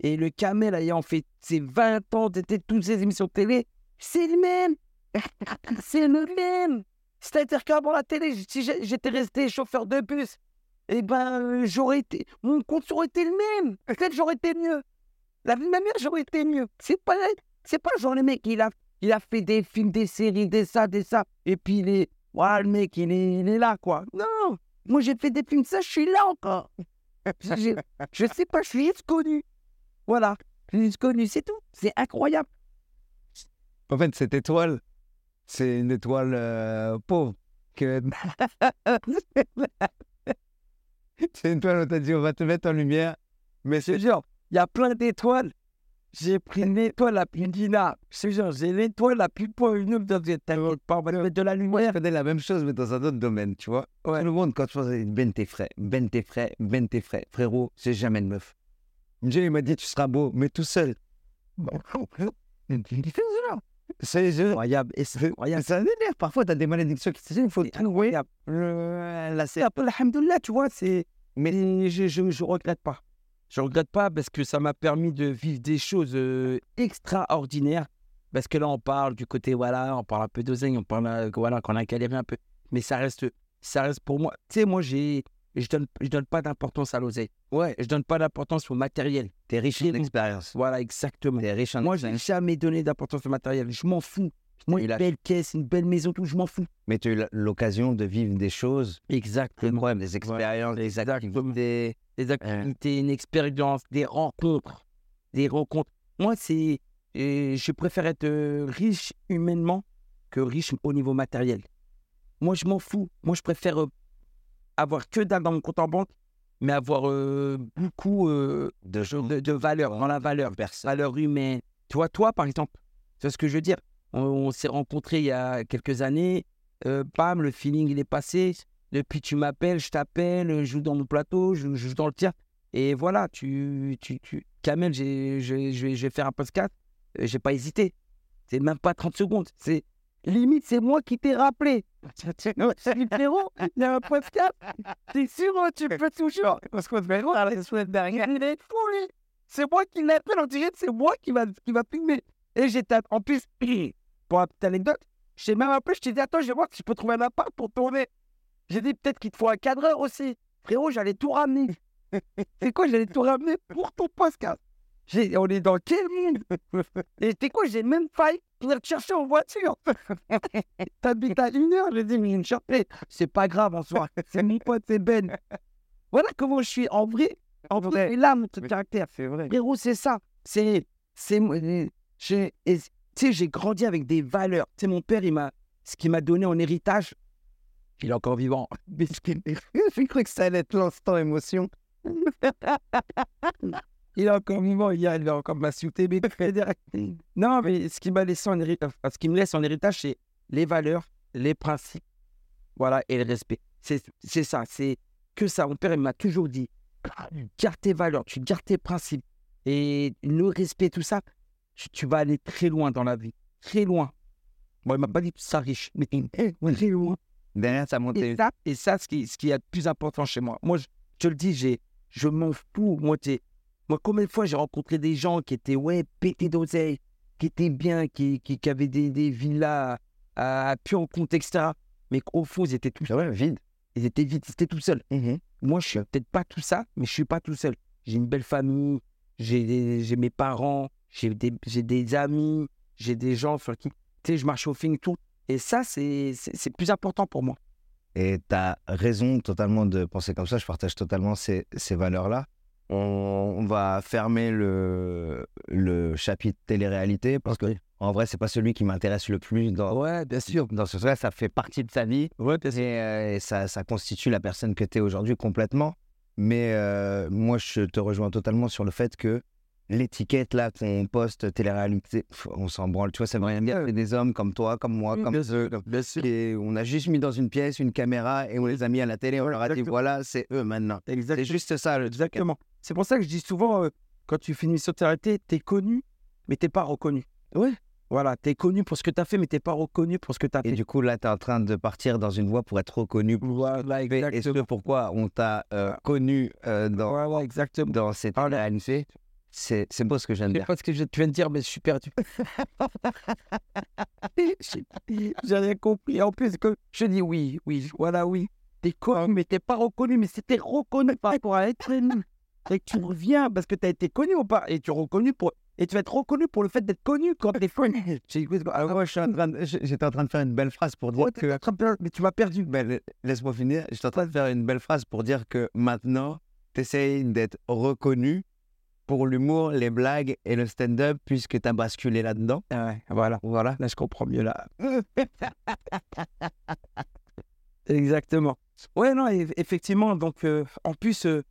et le camel ayant fait ses 20 ans, d'été toutes ces émissions de télé, c'est le même. c'est le même. C'est-à-dire qu'avant la télé, si j'étais resté chauffeur de bus, eh ben, euh, j'aurais été. Mon compte aurait été le même. Peut-être j'aurais été mieux. La vie de ma mère, j'aurais été mieux. C'est pas, pas genre le mec, il a, il a fait des films, des séries, des ça, des ça. Et puis il est. Voilà, le mec, il est, il là, quoi. Non. Moi, j'ai fait des films, ça, je suis là encore. Je sais pas, je suis juste connu. Voilà. Je suis connu, c'est tout. C'est incroyable. En fait, cette étoile, c'est une étoile euh, pauvre. C'est une étoile où t'as dit on va te mettre en lumière. Mais c'est jure, il y a plein d'étoiles. J'ai pris l'étoile la plus dina. Je te jure, j'ai l'étoile la plus poignante. T'inquiète pas, on va te mettre de la je lumière. connais la même chose, mais dans un autre domaine, tu vois. Ouais. Tout le monde, quand tu vois, ben tes frais, ben tes frais, ben tes frais. Frérot, j'ai jamais de meuf. Dieu, il m'a dit, tu seras beau, mais tout seul. C'est je- Incroyable. Et c'est incroyable. Ça m'énerve. Parfois, tu as des malédictions qui te disent, il faut C'est trouver. le- la C'est un peu alhamdoulilah, tu vois. C'est... Mais je, je, je regrette pas. Je regrette pas parce que ça m'a permis de vivre des choses euh, extraordinaires. Parce que là, on parle du côté, voilà, on parle un peu d'oseille, on parle, voilà, qu'on a galéré un peu. Mais ça reste, ça reste pour moi. Tu sais, moi, j'ai, je donne, je donne pas d'importance à l'oseille. Ouais, je donne pas d'importance au matériel. T'es riche en expérience. Voilà, exactement. T'es riche en Moi, je n'ai jamais donné d'importance au matériel. Je m'en fous. Moi, une la- belle caisse, une belle maison, tout, je m'en fous. Mais tu as eu l'occasion de vivre des choses Exactement. des expériences, des exactement. activités. Des activités, une expérience, des rencontres. Des rencontres. Moi, c'est. euh, je préfère être euh, riche humainement que riche au niveau matériel. Moi, je m'en fous. Moi, je préfère euh, avoir que dalle dans mon compte en banque, mais avoir euh, beaucoup de de, de valeur, dans la valeur, valeur humaine. Tu vois, toi, par exemple, vois ce que je veux dire? On, on s'est rencontrés il y a quelques années. Euh, bam, le feeling, il est passé. Depuis, tu m'appelles, je t'appelle, je joue dans mon plateau, je, je joue dans le tien. Et voilà, tu, tu, tu... Kamel, j'ai- je, je, vais- je vais faire un podcast. Euh, j'ai pas hésité. C'est même pas 30 secondes. C'est limite, c'est moi qui t'ai rappelé. Frérot, il y a un podcast. T'es sûr, hein, tu peux toujours? Parce qu'on frérot, il est fou, lui. C'est moi qui l'appelle, dirait que c'est moi qui va, qui va filmer. Et j'étais, en plus, pour la petite anecdote, Je t'ai même appelé, je t'ai dit, attends, je vais voir si je peux trouver un appart pour tourner. J'ai dit, peut-être qu'il te faut un cadreur aussi. Frérot, j'allais tout ramener. C'est quoi, j'allais tout ramener pour ton podcast? J'ai- On est dans quel monde? Et c'est quoi, j'ai même failli venir te chercher en voiture. T'habites à une heure, j'ai dit, mais une chercher. C'est pas grave en soi. C'est mon pote, c'est Ben. Voilà comment je suis en vrai. En vrai, là mon caractère. C'est vrai. Frérot, c'est ça. C'est. c'est euh, j'ai- j'ai grandi avec des valeurs. Mon père, il m'a. Ce qu'il m'a donné en héritage, il est encore vivant. Mais qu'il- J'ai cru que ça allait être l'instant émotion. Il est encore vivant, il, il va encore m'insulter. Mais... non, mais ce qui m'a laissé en héritage, ce qui me laisse en héritage, c'est les valeurs, les principes, voilà, et le respect. C'est c'est ça, c'est que ça. Mon père, il m'a toujours dit, garde tes valeurs, tu gardes tes principes. Et le respect, tout ça, tu, tu vas aller très loin dans la vie. Très loin. Bon, il m'a pas dit ça riche, mais très loin. Derrière, ça montait. Et ça, et ça ce, qui, ce qui est le plus important chez moi. Moi, je, te le dis, j'ai, je m'en fous. Moi, moi, combien de fois j'ai rencontré des gens qui étaient, ouais, pétés d'oseille, qui étaient bien, qui, qui, qui avaient des, des villas à, à en compte, etc. Mais qu'au fond, ils étaient tous Ouais, vide. ils étaient vides, ils étaient tout seuls. Moi, je suis peut-être pas tout ça, mais je suis pas tout seul. J'ai une belle famille, j'ai j'ai mes parents, j'ai des, j'ai des amis, j'ai des gens sur qui, tu sais, je marche au film, tout. Et ça, c'est plus important pour moi. Et tu as raison totalement de penser comme ça. Je partage totalement ces, ces valeurs-là. On, on va fermer le, le chapitre télé-réalité parce que, en vrai, c'est pas celui qui m'intéresse le plus dans, Ouais, bien sûr. dans ce sens. Ça fait partie de sa vie Ouais, bien et, euh, et ça, ça constitue la personne que tu es aujourd'hui complètement. Mais euh, moi, je te rejoins totalement sur le fait que l'étiquette là qu'on poste télé-réalité, on s'en branle. Tu vois, ça veut rien dire. C'est des hommes comme toi, comme moi, comme bien eux. sûr. Bien sûr. Et on a juste mis dans une pièce une caméra et on les a mis à la télé. On leur a dit Exactement. voilà, c'est eux maintenant. C'est Exactement. juste ça le. Exactement. C'est pour ça que je dis souvent, euh, quand tu fais une mission de télé, t'es connu, mais t'es pas reconnu. Ouais. Voilà, t'es connu pour ce que t'as fait, mais t'es pas reconnu pour ce que t'as Et fait. du coup, là, tu es en train de partir dans une voie pour être reconnu. pour Voilà, fais Et ce pourquoi on t'a euh, connu euh, dans, Voilà, exactement. dans cette Ah, réalité? C'est c'est beau ce que je viens de dire. pas ce que je- tu viens de dire, mais je suis perdu. J'ai j'ai rien compris. En plus, que je dis oui, oui, voilà, oui. T'es connu, mais t'es pas reconnu. Mais c'était reconnu par rapport à être. Et que tu reviens parce que t'as été connu ou pas. Et tu es reconnu pour. Et tu vas être reconnu pour le fait d'être connu quand t'es connu. Alors, moi, je suis en train de- j'étais en train de faire une belle phrase pour dire que. de mais tu m'as perdu. Ben, la- Laisse-moi finir. J'étais en train de faire une belle phrase pour dire que maintenant, tu essayes d'être reconnu pour l'humour, les blagues et le stand-up puisque tu as basculé là-dedans. Ah ouais, voilà, voilà, là je comprends mieux là. Exactement. Ouais, non, eff- effectivement, donc euh, en plus, il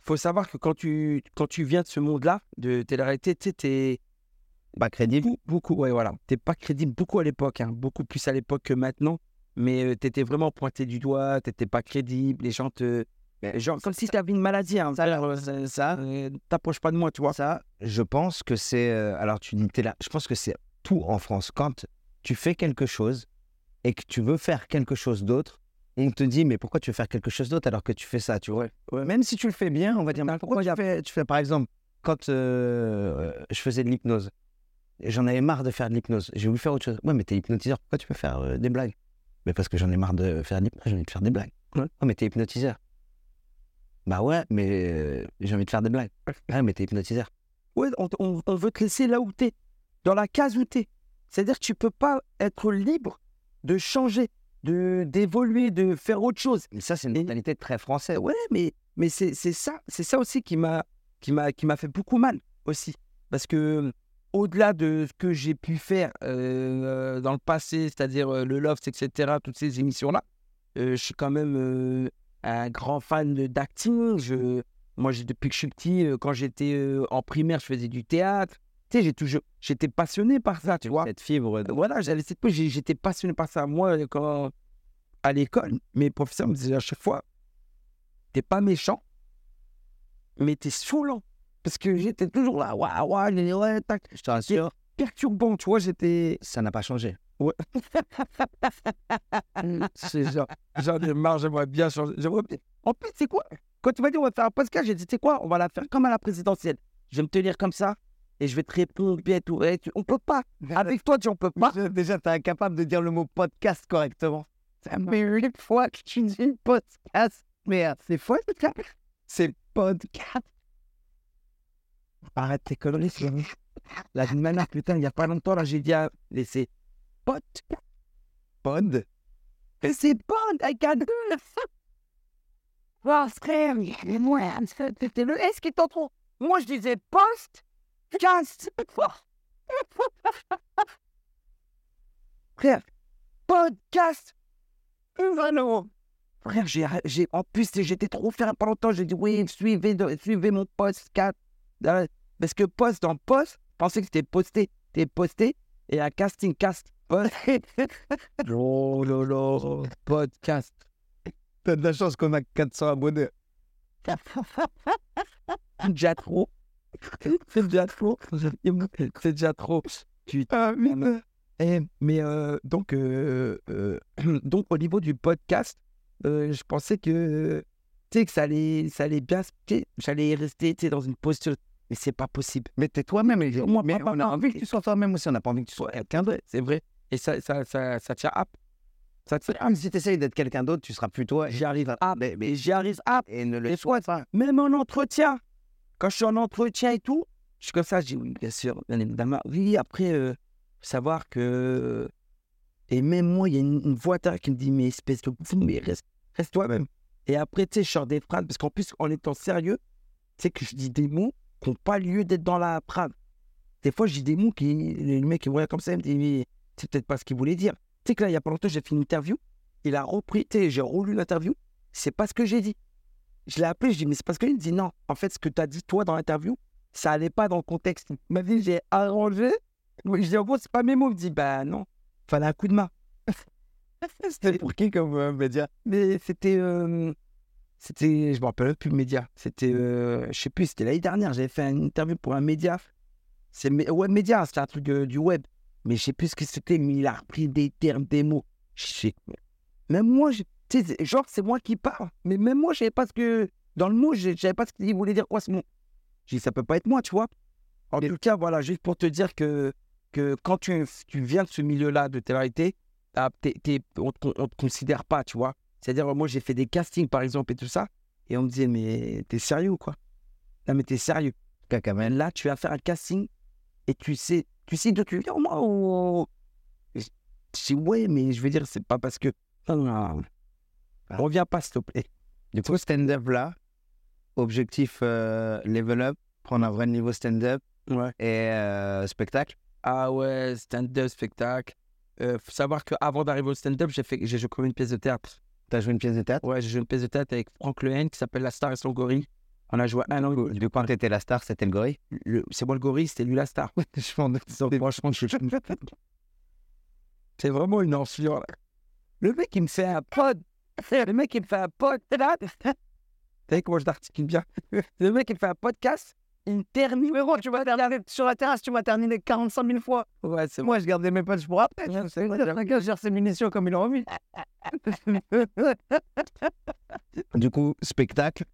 faut savoir que quand tu, quand tu viens de ce monde-là, de télé-réalité, tu t'es Pas crédible. beaucoup, ouais, voilà, t'es pas crédible beaucoup à l'époque, hein, beaucoup plus à l'époque que maintenant, mais tu étais vraiment pointé du doigt, t'étais pas crédible, les gens te. Genre, comme si t'avais une maladie, hein, ça, ça, ça, euh, t'approches pas de moi, tu vois. Ça, je pense que c'est. euh, alors, tu dis, t'es là. Je pense que c'est tout en France. Quand tu fais quelque chose et que tu veux faire quelque chose d'autre, on te dit, mais pourquoi tu veux faire quelque chose d'autre alors que tu fais ça, tu vois? Même si tu le fais bien, on va dire, mais pourquoi tu fais, tu fais, par exemple, quand euh, je faisais de l'hypnose, j'en avais marre de faire de l'hypnose. J'ai voulu faire autre chose. Ouais, mais t'es hypnotiseur, pourquoi tu veux faire euh, des blagues? Mais parce que j'en ai marre de faire de l'hypnose, j'ai envie de faire des blagues. Ouais. Oh, mais t'es hypnotiseur. Bah ouais, mais euh, j'ai envie de faire des blagues. Ouais, mais t'es hypnotiseur. Ouais, on, on- on veut te laisser là où t'es, dans la case où t'es. C'est-à-dire que tu peux pas être libre de changer, de d'évoluer, de faire autre chose. Mais ça, c'est une Et- mentalité très française. Ouais, mais, mais c'est c'est ça, c'est ça aussi qui m'a qui m'a qui m'a fait beaucoup mal aussi, parce que au-delà de ce que j'ai pu faire euh, dans le passé, c'est-à-dire euh, le Loft, etc., toutes ces émissions-là, euh, je suis quand même un grand fan d'acting. Je, moi, depuis que je suis petit, euh, quand j'étais euh, en primaire, je faisais du théâtre. Tu sais, j'ai toujours, j'étais passionné par ça, tu vois. Cette fibre. de- Voilà, j'avais cette j'étais passionné par ça. Moi, euh, quand à l'école, mes professeurs me disaient à chaque fois, t'es pas méchant, mais t'es saoulant. Parce que j'étais toujours là, waouh, waouh, ouais, ouais, tac, Je te rassure, perturbant, tu vois, j'étais. ça n'a pas changé. C'est genre, j'en ai marre, j'aimerais bien changer. bien- En plus, c'est quoi? Quand tu m'as dit on va faire un podcast, j'ai dit, c'est quoi? On va la faire comme à la présidentielle. Je vais me tenir comme ça, et je vais te répondre bien tout. Et tu- on peut pas. Avec toi, tu on peut pas. Déjà, déjà, t'es incapable de dire le mot podcast correctement. Ça fait une fois que tu dis podcast. Merde, c'est faux, c'est podcast. Arrête tes conneries, La manière, putain, il y a pas longtemps, là, j'ai dit à laisser pote. Pod. C'est pod, I can do mais moi, c'était le S qui est en trop. Moi, je disais post, cast. Frère, podcast. Frère, j'ai, j'ai, en plus, j'étais trop fier pas longtemps. J'ai dit, oui, suivez, suivez mon podcast. Euh, Parce que post dans post, je pensais que c'était posté. T'es posté et un casting cast. Oh là, podcast. T'as de la chance qu'on a 400 abonnés. C'est déjà trop. C'est déjà trop. C'est déjà trop. Putain. Ah, putain. Eh, mais euh, donc, euh, euh, donc, au niveau du podcast, euh, je pensais que, que ça allait, ça allait bien, j'allais rester dans une posture. Mais c'est pas possible. Mais t'es toi-même, Moi, mais on a envie que tu sois toi-même aussi. On n'a pas envie que tu sois quelqu'un d'autre. C'est vrai. Et ça, ça, ça, ça tient up. Ça Ah, mais si t'essayes d'être quelqu'un d'autre, tu seras plus toi. J'y arrive à Mais, mais Et j'y arrive à et ne le sois pas. Même en entretien. Quand je suis en entretien et tout, je suis comme ça, je dis oui, bien sûr, bien évidemment. Oui, après, euh, savoir que. Et même moi, il y a une, une voix qui me dit Mais espèce de mais reste, reste toi-même. Et après, tu sais, je sors des phrases, parce qu'en plus, en étant sérieux, tu sais que je dis des mots qui n'ont pas lieu d'être dans la phrase. Des fois, je dis des mots qui. Le mec, il me regarde comme ça, il me dit Mais c'est peut-être pas ce qu'il voulait dire. Tu sais que là, il y a pas longtemps, j'ai fait une interview. Il a repris, tu sais, j'ai relu l'interview. C'est pas ce que j'ai dit. Je l'ai appelé, je dis, mais c'est parce qu'il me dit non. En fait, ce que tu as dit, toi, dans l'interview, ça allait pas dans le contexte. Il m'a dit, j'ai arrangé. Je dis, en gros, c'est pas mes mots. Il me dit, bah non, fallait un coup de main. C'était pour qui comme euh, média? Mais c'était. euh, c'était. Je me rappelle plus le média. C'était. euh, je sais plus, c'était l'année dernière. J'avais fait une interview pour un média. C'est web média, c'était un truc euh, du web. Mais je sais plus ce que c'était, mais il a repris des termes, des mots. Je sais. Même moi, je- tu sais, c'est- genre, c'est moi qui parle. Mais même moi, je savais pas ce que. Dans le mot, je savais pas ce qu'il voulait dire quoi ce mot. J'ai dit, ça peut pas être moi, tu vois. En tout cas, voilà, juste pour te dire que, que quand tu, tu viens de ce milieu-là de télé-réalité, ah, t'es- t'es- on ne te considère pas, tu vois. C'est-à-dire, moi, j'ai fait des castings, par exemple, et tout ça, et on me disait, mais t'es sérieux ou quoi? Non, mais t'es sérieux. Là, tu vas faire un casting, et tu sais, tu sais d'où tu viens, moi ou... Je dis, ouais, mais je veux dire, c'est pas parce que... Non, non, non. Ah. Reviens pas, s'il te plaît. Du coup, stand-up là, objectif euh, level up, prendre un vrai niveau stand-up Ouais. et euh, spectacle. Ah ouais, stand-up, spectacle. Euh, faut savoir qu'avant d'arriver au stand-up, j'ai fait, j'ai joué comme une pièce de théâtre. T'as joué une pièce de théâtre? Ouais, j'ai joué une pièce de théâtre avec Franck Lehen qui s'appelle La Star et son gorille. On a joué un an. Du coup, quand t'étais la star, c'était le gorille Le- C'est moi le gorille, c'était lui la star. Je m'en franchement, je suis. C'est vraiment une enflure. là. Le mec, il me fait un pod. Le mec, il me fait un pod. Là. T'as vu comment je l'articule bien? Le mec, il me fait un podcast. Il me termine. Frérot, tu m'as terminé sur la terrasse, tu m'as terminé 45 000 fois. Ouais, c'est. Moi, je gardais mes punchs pour après. C'est vrai, Chacun gère ses munitions comme il a envie. du coup, spectacle.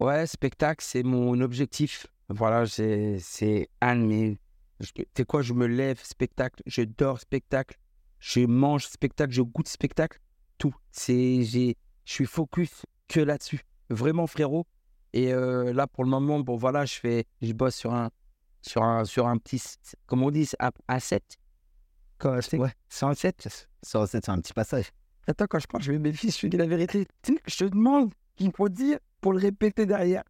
Ouais, spectacle, c'est mon objectif. Voilà, c'est un de mes. Tu sais quoi, je me lève, spectacle, je dors, spectacle, je mange, spectacle, je goûte, spectacle, tout. Je suis focus que là-dessus. Vraiment, frérot. Et euh, là, pour le moment, bon, voilà, je fais, je bosse sur un, sur un, sur un petit, comment on dit, un, un set. Quand, Ouais. sur un set. Ça, c'est un petit passage. Attends, quand je parle, je vais mes fils, je dis la vérité. Je te demande qu'il faut dire pour le répéter derrière.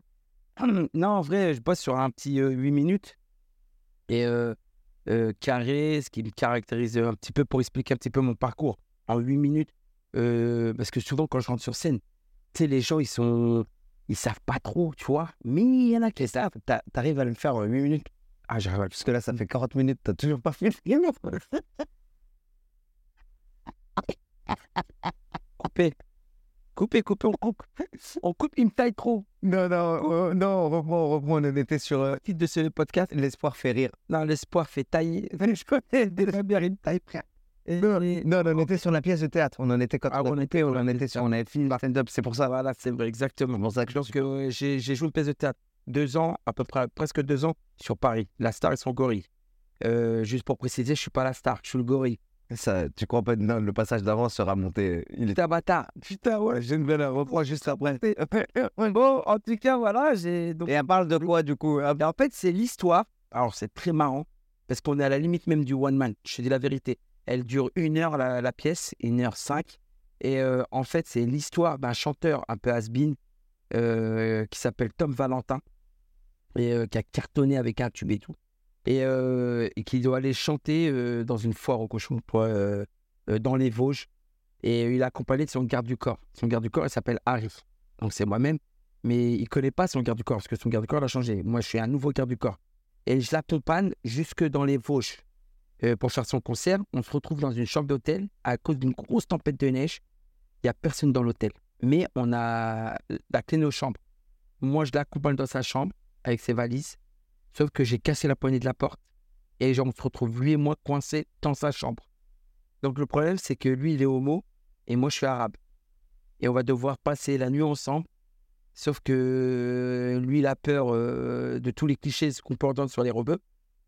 Non, en vrai, je bosse sur un petit 8 minutes. Et euh, euh, carré, ce qui me caractérise un petit peu pour expliquer un petit peu mon parcours en 8 minutes. Euh, parce que souvent, quand je rentre sur scène, tu sais, les gens, ils sont. Ils savent pas trop, tu vois. Mais il y en a qui t'a- t'arrives à le faire en 8 minutes. Ah, j'arrive à Parce que là, ça fait 40 minutes, t'as toujours pas fini. couper. Couper, couper, on coupe. On coupe, il me taille trop. Non, non, oh, non, on reprend, on reprend. On était sur euh, Le titre de ce podcast, l'espoir fait rire. Non, l'espoir fait tailler. Je connais déjà bien une taille. Et- Non, non, on était sur la pièce de théâtre. On en était quand Ah, on, on était, on en était sur, on avait fini le stand-up. C'est pour ça. Voilà, c'est vrai, exactement. Pour ça que je Donc, euh, j'ai j'ai joué une pièce de théâtre. deux ans, à peu près presque deux ans sur Paris. La star et son gorille. Euh, juste pour préciser, je suis pas la star, je suis le gorille. Ça, tu crois pas non, le passage d'avant sera monté Il est bâtard. Putain, ouais, je ne vais la reprendre juste après. bon, en tout cas, voilà. j'ai donc... Et elle parle de quoi, du coup En fait, c'est l'histoire. Alors, c'est très marrant, parce qu'on est à la limite même du one man. Je te dis la vérité. Elle dure une heure, la, pièce, une heure cinq. Et euh, en fait, c'est l'histoire d'un chanteur un peu has-been euh, qui s'appelle Tom Valentin et euh, qui a cartonné avec un tube et tout. Et, qui doit aller chanter dans une foire au cochon dans les Vosges. Et il est accompagné de son garde du corps. Son garde du corps, il s'appelle Harry. Donc c'est moi-même. Mais il ne connaît pas son garde du corps parce que son garde du corps a changé. Moi, je suis un nouveau garde du corps. Et je l'accompagne jusque dans les Vosges pour faire son concert. On se retrouve dans une chambre d'hôtel à cause d'une grosse tempête de neige. Il n'y a personne dans l'hôtel mais on a la clé de nos chambres. Moi, je l'accompagne dans sa chambre avec ses valises, sauf que j'ai cassé la poignée de la porte et genre, on se retrouve lui et moi coincés dans sa chambre. Donc le problème, c'est que lui, il est homo et moi, je suis arabe. Et on va devoir passer la nuit ensemble, sauf que lui, il a peur euh, de tous les clichés qu'on peut entendre sur les robots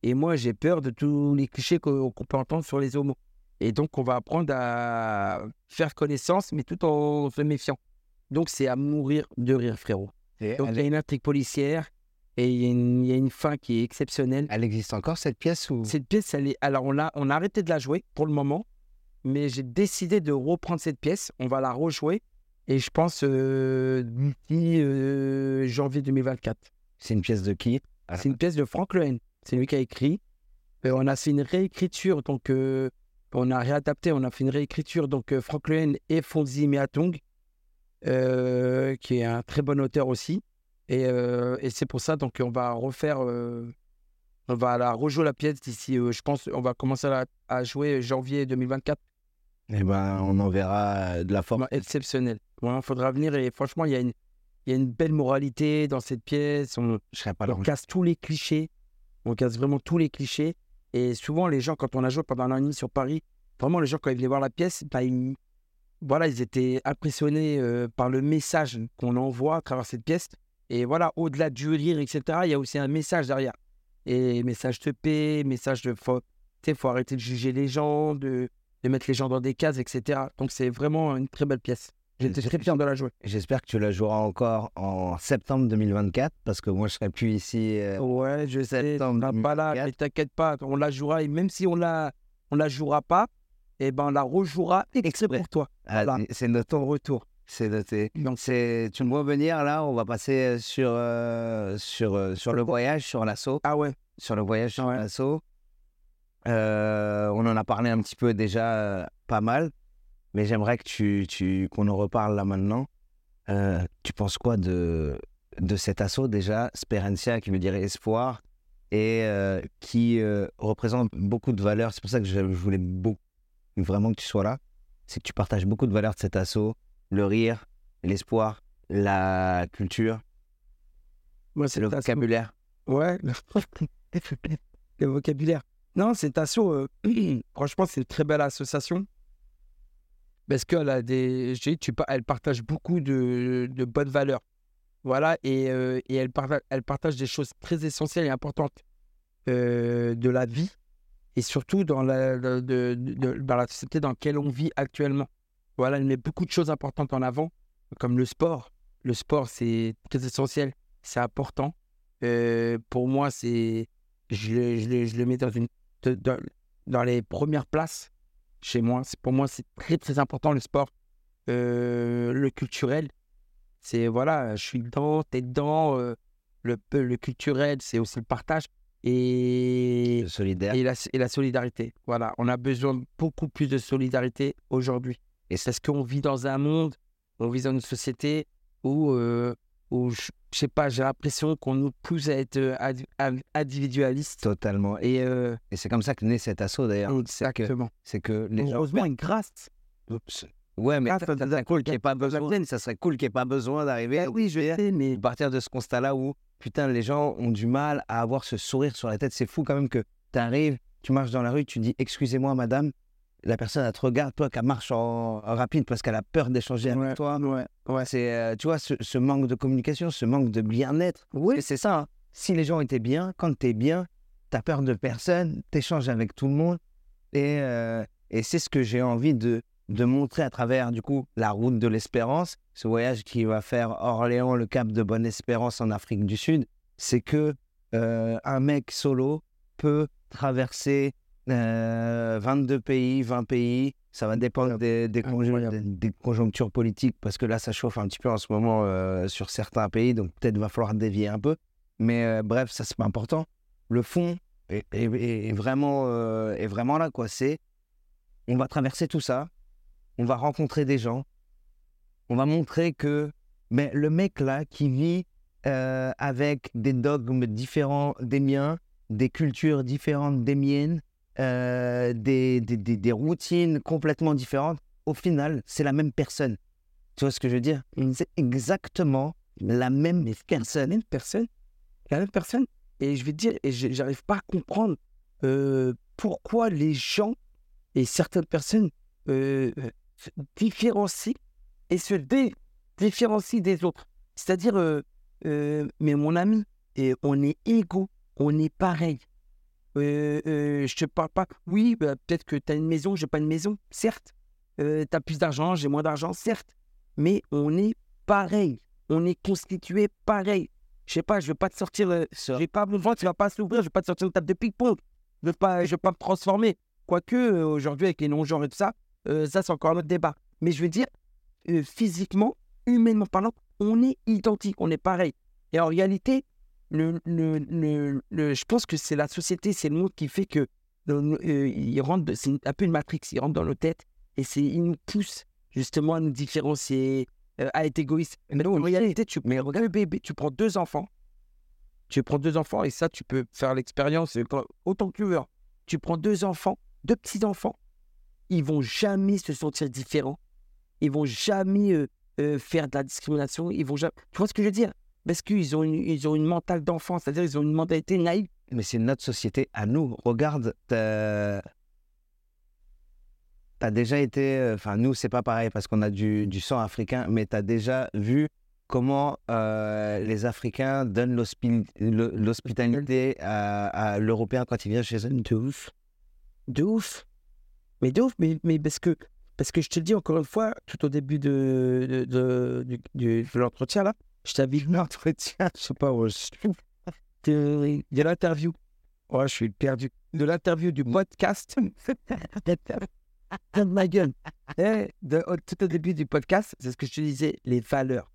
et moi, j'ai peur de tous les clichés qu'on peut entendre sur les homos. Et donc, on va apprendre à faire connaissance, mais tout en se méfiant. Donc, c'est à mourir de rire, frérot. donc, il y a une intrigue policière et il y, a une, fin qui est exceptionnelle. Elle existe encore, cette pièce ou... Cette pièce, elle est... Alors, on a, on a arrêté de la jouer pour le moment, mais j'ai décidé de reprendre cette pièce. On va la rejouer et je pense euh, d'ici euh, janvier 2024. C'est une pièce de qui? C'est une pièce de Frank Lehen. C'est lui qui a écrit. Et on a fait une réécriture, donc... Euh, on a réadapté, on a fait une réécriture. Donc, euh, Frank Lehen et Fonzi Meatong, euh, qui est un très bon auteur aussi. Et, euh, et c'est pour ça, donc, on va refaire, on va la rejouer la pièce d'ici, je pense, on va commencer à, jouer janvier 2024. Eh ben, on en verra de la forme exceptionnelle. Il faudra venir et franchement, il y a une, il y a une belle moralité dans cette pièce. On, pas on casse tous les clichés. On casse vraiment tous les clichés. Et souvent, les gens, quand on a joué pendant un an et demi sur Paris, vraiment, les gens, quand ils venaient voir la pièce, bah, ils, voilà, ils étaient impressionnés euh, par le message qu'on envoie à travers cette pièce. Et voilà, au-delà du rire, etc., il y a aussi un message derrière. Et message de paix, message de faut, faut arrêter de juger les gens, de, de mettre les gens dans des cases, etc. Donc, c'est vraiment une très belle pièce. J'étais très fier de la jouer. J'espère que tu la joueras encore en septembre 2024 parce que moi je serai plus ici. Euh, ouais, je sais. Pas là, mais t'inquiète pas, on la jouera et même si on la, on la jouera pas, eh ben on la rejouera exprès pour toi. Ah, C'est notre retour. C'est noté. Donc c'est, tu me vois venir là, on va passer euh, sur euh, sur sur le voyage, sur l'assaut. Ah ouais. Sur le voyage, sur l'assaut. on en a parlé un petit peu déjà, pas mal. Mais j'aimerais que tu, tu, qu'on en reparle là maintenant. Euh, tu penses quoi de, de cet assaut déjà, Sperencia, qui veut dire espoir, et euh, qui euh, représente beaucoup de valeurs. C'est pour ça que je, voulais beaucoup, vraiment que tu sois là. C'est que tu partages beaucoup de valeurs de cet assaut, le rire, l'espoir, la culture. Moi, c'est le vocabulaire. Ouais, le vocabulaire. Non, cet assaut, franchement, c'est une très belle association parce qu'elle a des, tu, elle partage beaucoup de, de bonnes valeurs. Voilà, et, euh, et elle, partage, elle partage des choses très essentielles et importantes euh, de la vie et surtout dans la, de, de, dans la société dans laquelle on vit actuellement. Voilà, elle met beaucoup de choses importantes en avant, comme le sport. Le sport, c'est très essentiel, c'est important. Euh, pour moi, c'est, je, je, je, le mets dans, une, dans, dans les premières places chez moi. Pour moi, c'est très, très important le sport. Euh, le culturel, c'est voilà, je suis dedans, t'es dedans. Euh, le, le culturel, c'est aussi le partage. Et, solidaire. Et, la, et la solidarité. Voilà, on a besoin de beaucoup plus de solidarité aujourd'hui. Et c'est ce qu'on vit dans un monde, on vit dans une société où euh, où je, sais pas, j'ai l'impression qu'on nous pousse à être euh, individualiste. Totalement. Et, euh, et c'est comme ça que naît cet assaut d'ailleurs. Exactement. C'est que, les Heureusement, une grâce. Ouais, mais ça, serait cool qu'il n'y ait pas besoin. Ça serait cool qu'il ait pas besoin d'arriver. Ah oui, je sais, mais à partir de ce constat-là où putain, les gens ont du mal à avoir ce sourire sur la tête. C'est fou quand même que tu arrives, tu marches dans la rue, tu dis excusez-moi, madame. La personne, elle te regarde, toi, qu'elle marche en, en rapide parce qu'elle a peur d'échanger avec toi. Ouais, ouais. C'est, euh, tu vois, ce, ce manque de communication, ce manque de bien-être. Oui. C'est ça. hein. Si les gens étaient bien, quand tu es bien, tu peur de personne, tu échanges avec tout le monde. Et, euh, et c'est ce que j'ai envie de, de montrer à travers, du coup, la route de l'espérance, ce voyage qui va faire Orléans, le cap de Bonne-Espérance en Afrique du Sud. C'est que euh, un mec solo peut traverser euh, 22 pays, 20 pays. Ça va dépendre des, des, conjonctures, Incroyable. des- des conjonctures politiques parce que là, ça chauffe un petit peu en ce moment euh, sur certains pays. Donc peut-être va falloir dévier un peu. Mais euh, bref, ça, c'est pas important. Le fond est, est- est- est vraiment, euh, est vraiment là. quoi. C'est on va traverser tout ça. On va rencontrer des gens. On va montrer que mais le mec là qui vit avec des dogmes différents des miens, des cultures différentes des miennes, euh, des, des, des- des routines complètement différentes, au final, c'est la même personne. Tu vois ce que je veux dire? C'est exactement la même la personne. même personne, la même personne. Et je vais te dire, et je- j'arrive pas à comprendre euh, pourquoi les gens et certaines personnes euh, se différencient et se dé- différencient des autres. C'est-à-dire, euh, mais mon ami, et on est égaux, on est pareil. Euh, euh, je te parle pas. Oui, bah, peut-être que tu as une maison, j'ai pas une maison, certes. tu as plus d'argent, j'ai moins d'argent, certes. Mais on est pareil. On est constitué pareil. Je sais pas, je vais pas te sortir. euh, Ça- j'ai pas besoin, tu vas pas s'ouvrir, je vais pas te sortir une table de ping-pong. Je vais pas, je vais pas me transformer. Quoique, euh, aujourd'hui, avec les non-genres et tout ça, euh, ça, c'est encore un autre débat. Mais je veux dire, euh, physiquement, humainement parlant, on est identique, on est pareil. Et en réalité, le, le, le- le- je pense que c'est la société, c'est le monde qui fait que euh, c'est un peu une matrix, il rentre dans nos têtes et c'est, il nous pousse justement à nous différencier, euh, à être égoïste. Mais non, en réalité, tu, mais regarde le bébé, tu prends deux enfants, tu prends deux enfants et ça, tu peux faire l'expérience euh, autant que tu veux. hein. Tu prends deux enfants, deux petits enfants, ils vont jamais se sentir différents, ils vont jamais euh, faire de la discrimination, ils vont jamais. Tu vois ce que je veux dire? Parce qu'ils ont une, ils ont une mentale d'enfant, c'est-à-dire ils ont une mentalité naïve. Mais c'est notre société à nous. Regarde, t'as as déjà été. euh, Enfin, nous, c'est pas pareil parce qu'on a du, du sang africain, mais tu as déjà vu comment euh, les Africains donnent l'hospitalité à, à l'Européen quand il vient chez eux. De ouf. De ouf. Mais de ouf, mais, mais parce, que, parce que je te le dis encore une fois, tout au début de, de, de, de l'entretien, là, je t'avais dit l'entretien, je sais pas, ouais, je- de, l'interview. Ouais, je suis perdu. De l'interview du podcast. de ma gueule. Eh, de- tout au début du podcast, c'est ce que je te disais, les valeurs.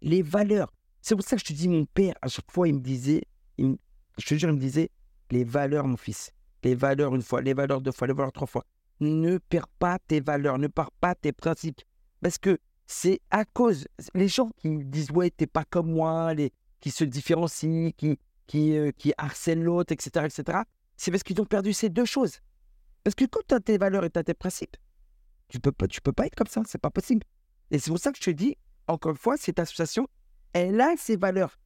Les valeurs. C'est pour ça que je te dis, mon père, à chaque fois, il me disait, il me- je te jure, il me disait, les valeurs, mon fils. Les valeurs une fois, les valeurs deux fois, les valeurs trois fois. Ne perds pas tes valeurs, ne perds pas tes principes. Parce que c'est à cause, les gens qui disent, ouais, t'es pas comme moi, qui se différencient, qui, qui, euh, harcèlent l'autre, etc., etc., c'est parce qu'ils ont perdu ces deux choses. Parce que quand tu as tes valeurs et tu as tes principes, tu peux pas, tu peux pas être comme ça, c'est pas possible. Et c'est pour ça que je te dis, encore une fois, cette association, elle a ses valeurs,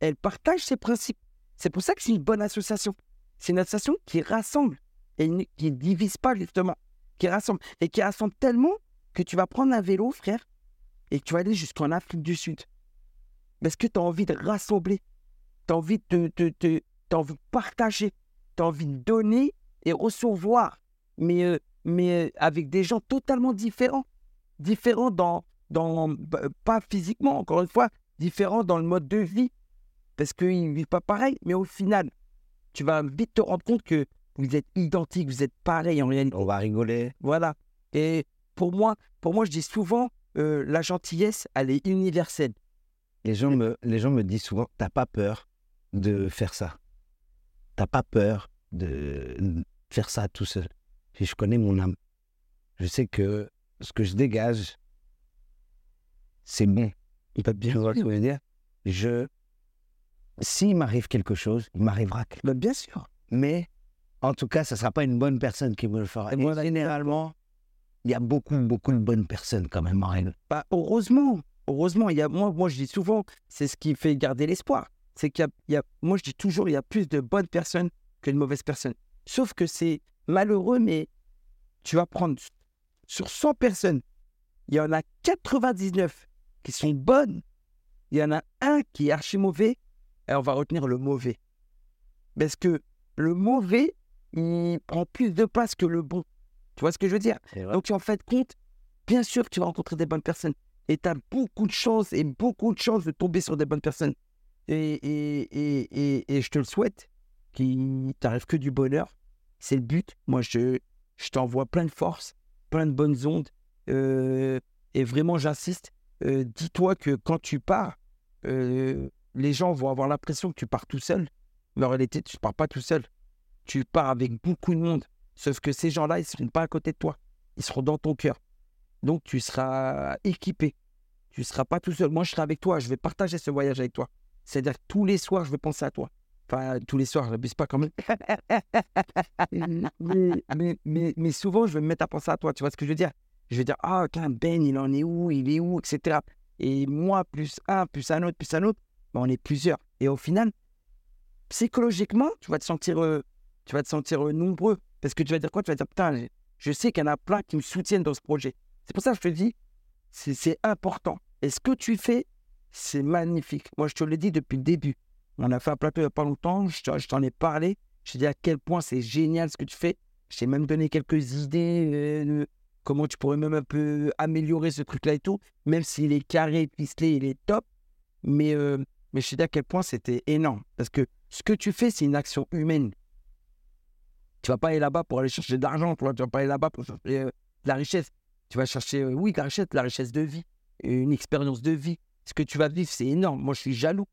elle partage ses principes. C'est pour ça que c'est une bonne association. C'est une association qui rassemble et qui ne divise pas justement, qui rassemble et qui rassemble tellement que tu vas prendre un vélo, frère, et que tu vas aller jusqu'en Afrique du Sud. Parce que tu as envie de rassembler, tu as envie de, de, de- envie de partager, tu as envie de donner et recevoir, mais, euh, mais euh, avec des gens totalement différents. Différents dans, dans, bah, pas physiquement, encore une fois, différents dans le mode de vie. Parce qu'ils ne vivent pas pareil, mais au final, tu vas vite te rendre compte que vous êtes identiques, vous êtes pareils en réalité. On va rigoler. Voilà. Et pour moi, pour moi, je dis souvent, euh, la gentillesse, elle est universelle. Les gens me, les gens me disent souvent, t'as pas peur de faire ça. T'as pas peur de faire ça tout seul. Si je connais mon âme, je sais que ce que je dégage, c'est bon. Il va bien Tu vois ce que je veux dire Je, s'il m'arrive quelque chose, il m'arrivera. quelque- Bah, bien sûr. Mais en tout cas, ça sera pas une bonne personne qui me le fera. Et généralement, il y a beaucoup, beaucoup de bonnes personnes quand même. Bah, heureusement, heureusement, il y a, moi, je dis souvent, c'est ce qui fait garder l'espoir. C'est qu'il y y a- moi, je dis toujours, il y a plus de bonnes personnes que de mauvaises personnes. Sauf que c'est malheureux, mais tu vas prendre sur 100 personnes, il y en a 99 qui sont bonnes, il y en a un qui est archi mauvais, et on va retenir le mauvais. Parce que le mauvais, il prend plus de place que le bon. Tu vois ce que je veux dire? Donc, tu en fais compte, bien sûr que tu vas rencontrer des bonnes personnes. Et tu as beaucoup de chance et beaucoup de chance de tomber sur des bonnes personnes. Et, et, et, et je te le souhaite, qu'il t'arrive que du bonheur. C'est le but. Moi, je, je t'envoie plein de force, plein de bonnes ondes. Euh, et vraiment, j'insiste, euh, dis-toi que quand tu pars, euh, les gens vont avoir l'impression que tu pars tout seul. Mais en réalité, tu ne pars pas tout seul. Tu pars avec beaucoup de monde. Sauf que ces gens-là, ils ne seront pas à côté de toi. Ils seront dans ton cœur. Donc, tu seras équipé. Tu ne seras pas tout seul. Moi, je serai avec toi. Je vais partager ce voyage avec toi. C'est-à-dire que tous les soirs, je vais penser à toi. Enfin, tous les soirs, je n'abuse pas quand même. mais, mais, mais, souvent, je vais me mettre à penser à toi. Tu vois ce que je veux dire? Je vais dire, ah, Ben, il en est où? Il est où? Etc. Et moi, plus un, plus un autre, plus un autre, ben, on est plusieurs. Et au final, psychologiquement, tu vas te sentir, euh, tu vas te sentir euh, nombreux. Parce que tu vas dire quoi? Tu vas dire, putain, je sais qu'il y en a plein qui me soutiennent dans ce projet. C'est pour ça que je te dis, c'est important. Et ce que tu fais, c'est magnifique. Moi, je te l'ai dit depuis le début. On a fait un plateau il n'y a pas longtemps, je t'en ai parlé. Je t'ai dit à quel point c'est génial ce que tu fais. Je t'ai même donné quelques idées euh, comment tu pourrais même un peu améliorer ce truc-là et tout. Même s'il est carré, ficelé, il est top. Mais, euh, mais je t'ai dit à quel point c'était énorme. Parce que ce que tu fais, c'est une action humaine. Tu vas pas aller là-bas pour aller chercher de l'argent, tu vas pas aller là-bas pour chercher euh, de la richesse. Tu vas chercher, oui, de la richesse, la richesse de vie, une expérience de vie. Ce que tu vas vivre, c'est énorme. Moi, je suis jaloux.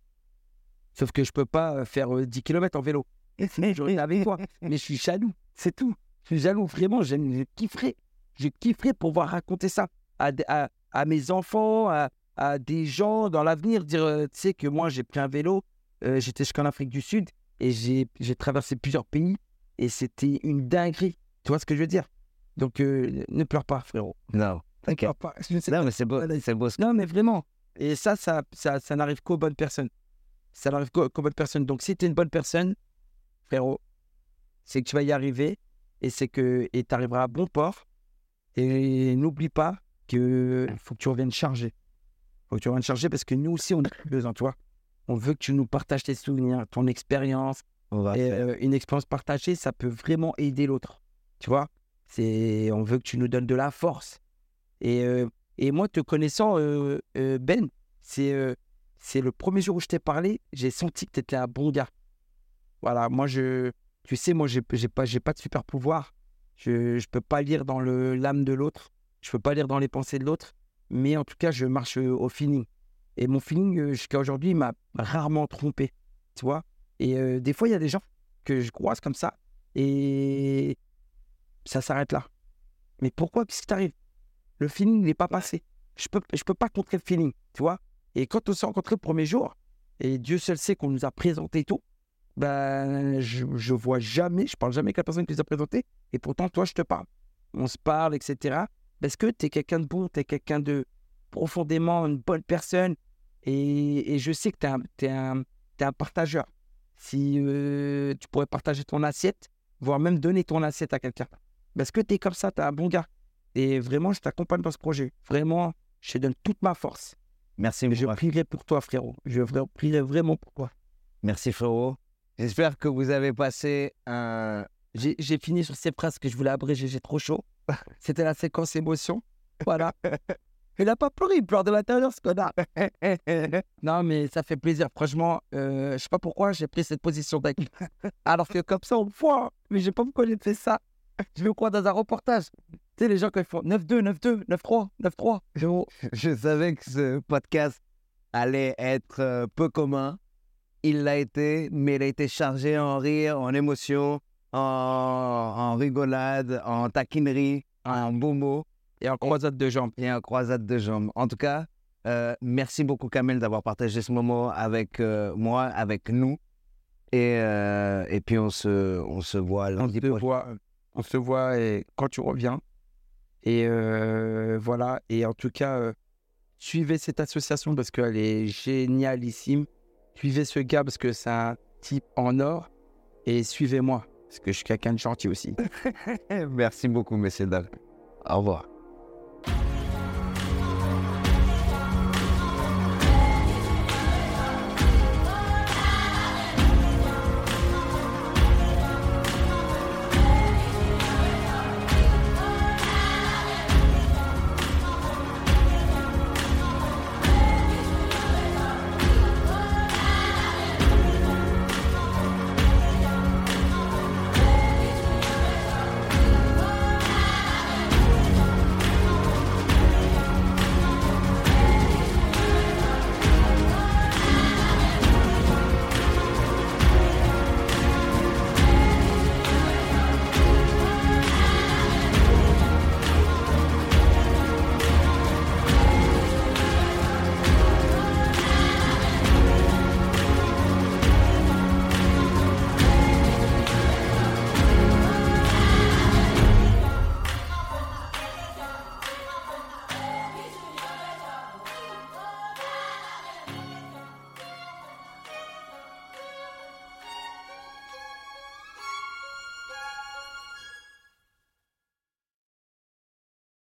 Sauf que je peux pas euh, faire 10 euh, km en vélo. Je avec toi. Mais je suis jaloux. C'est tout. Je suis jaloux. Vraiment, je, kifferais. Je kifferais pouvoir raconter ça à, mes enfants, à, des gens dans l'avenir. Dire, euh, tu sais, que moi, j'ai pris un vélo. J'étais jusqu'en Afrique du Sud et j'ai traversé plusieurs pays. Et c'était une dinguerie. Tu vois ce que je veux dire? Donc, ne pleure pas, frérot. Non. Ne pleure pas. Non, mais c'est beau. C'est beau. Non, mais vraiment. Et ça, ça, ça, ça n'arrive qu'aux bonnes personnes ça n'arrive qu'aux bonnes personnes. Donc, si tu es une bonne personne, frérot, c'est que tu vas y arriver et c'est que tu arriveras à bon port. Et n'oublie pas qu'il faut que tu reviennes charger. faut que tu reviennes charger parce que nous aussi, on a besoin, tu vois. On veut que tu nous partages tes souvenirs, ton expérience. Euh, une expérience partagée, ça peut vraiment aider l'autre. Tu vois? C'est On veut que tu nous donnes de la force. Et, euh, et moi, te connaissant, euh, Ben, c'est c'est le premier jour où je t'ai parlé, j'ai senti que tu étais un bon gars. Voilà, moi, je, tu sais, moi, j'ai pas, pas de super pouvoir. Je ne peux pas lire dans l'âme de l'autre. Je peux pas lire dans les pensées de l'autre. Mais en tout cas, je marche au feeling. Et mon feeling, jusqu'à aujourd'hui, m'a rarement trompé. Tu vois? Et euh, des fois, il y a des gens que je croise comme ça. Et ça s'arrête là. Mais pourquoi? Qu'est-ce qui t'arrive? Le feeling n'est pas passé. Je peux, je peux pas contrer le feeling. Tu vois? Et quand on s'est rencontrés le premier jour, et Dieu seul sait qu'on nous a présenté tout, ben, je, je vois jamais, je parle jamais avec la personne qui nous a présenté, et pourtant, toi, je te parle. On se parle, etc. Parce que tu es quelqu'un de bon, tu es quelqu'un de profondément une bonne personne, et, je sais que tu es, un partageur. Si euh, tu pourrais partager ton assiette, voire même donner ton assiette à quelqu'un. Parce que tu es comme ça, tu es un bon gars. Et vraiment, je t'accompagne dans ce projet. Vraiment, je te donne toute ma force. Merci. Je prierai pour toi, frérot. Je prierai vraiment pour toi. Merci, frérot. J'espère que vous avez passé un. J'ai fini sur ces phrases que je voulais abréger, j'ai trop chaud. C'était la séquence émotion. Voilà. Il n'a pas pleuré, il pleure de l'intérieur, ce connard. non, mais ça fait plaisir. Franchement, euh, je sais pas pourquoi j'ai pris cette position avec. Alors que comme ça, on voit. Mais je sais pas pourquoi j'ai fait ça. Je me crois dans un reportage. Tu sais, les gens, quand ils font 9-2, 9-2, 9-3, 9-3. Je, savais que ce podcast allait être euh, peu commun. Il l'a été, mais il a été chargé en rire, en émotion, en, rigolade, en taquinerie, en beaux mots. Et en croisade de jambes. Et en croisade de jambes. En tout cas, euh, merci beaucoup, Kamel, d'avoir partagé ce moment avec euh, moi, avec nous. Et, et puis, on se, on se voit lundi on se voit, on se voit et quand tu reviens. Et euh, voilà. Et en tout cas, euh, suivez cette association parce qu'elle est génialissime. Suivez ce gars parce que c'est un type en or. Et suivez-moi. parce que je suis quelqu'un de gentil aussi. Merci beaucoup, messieurs dames. Au revoir.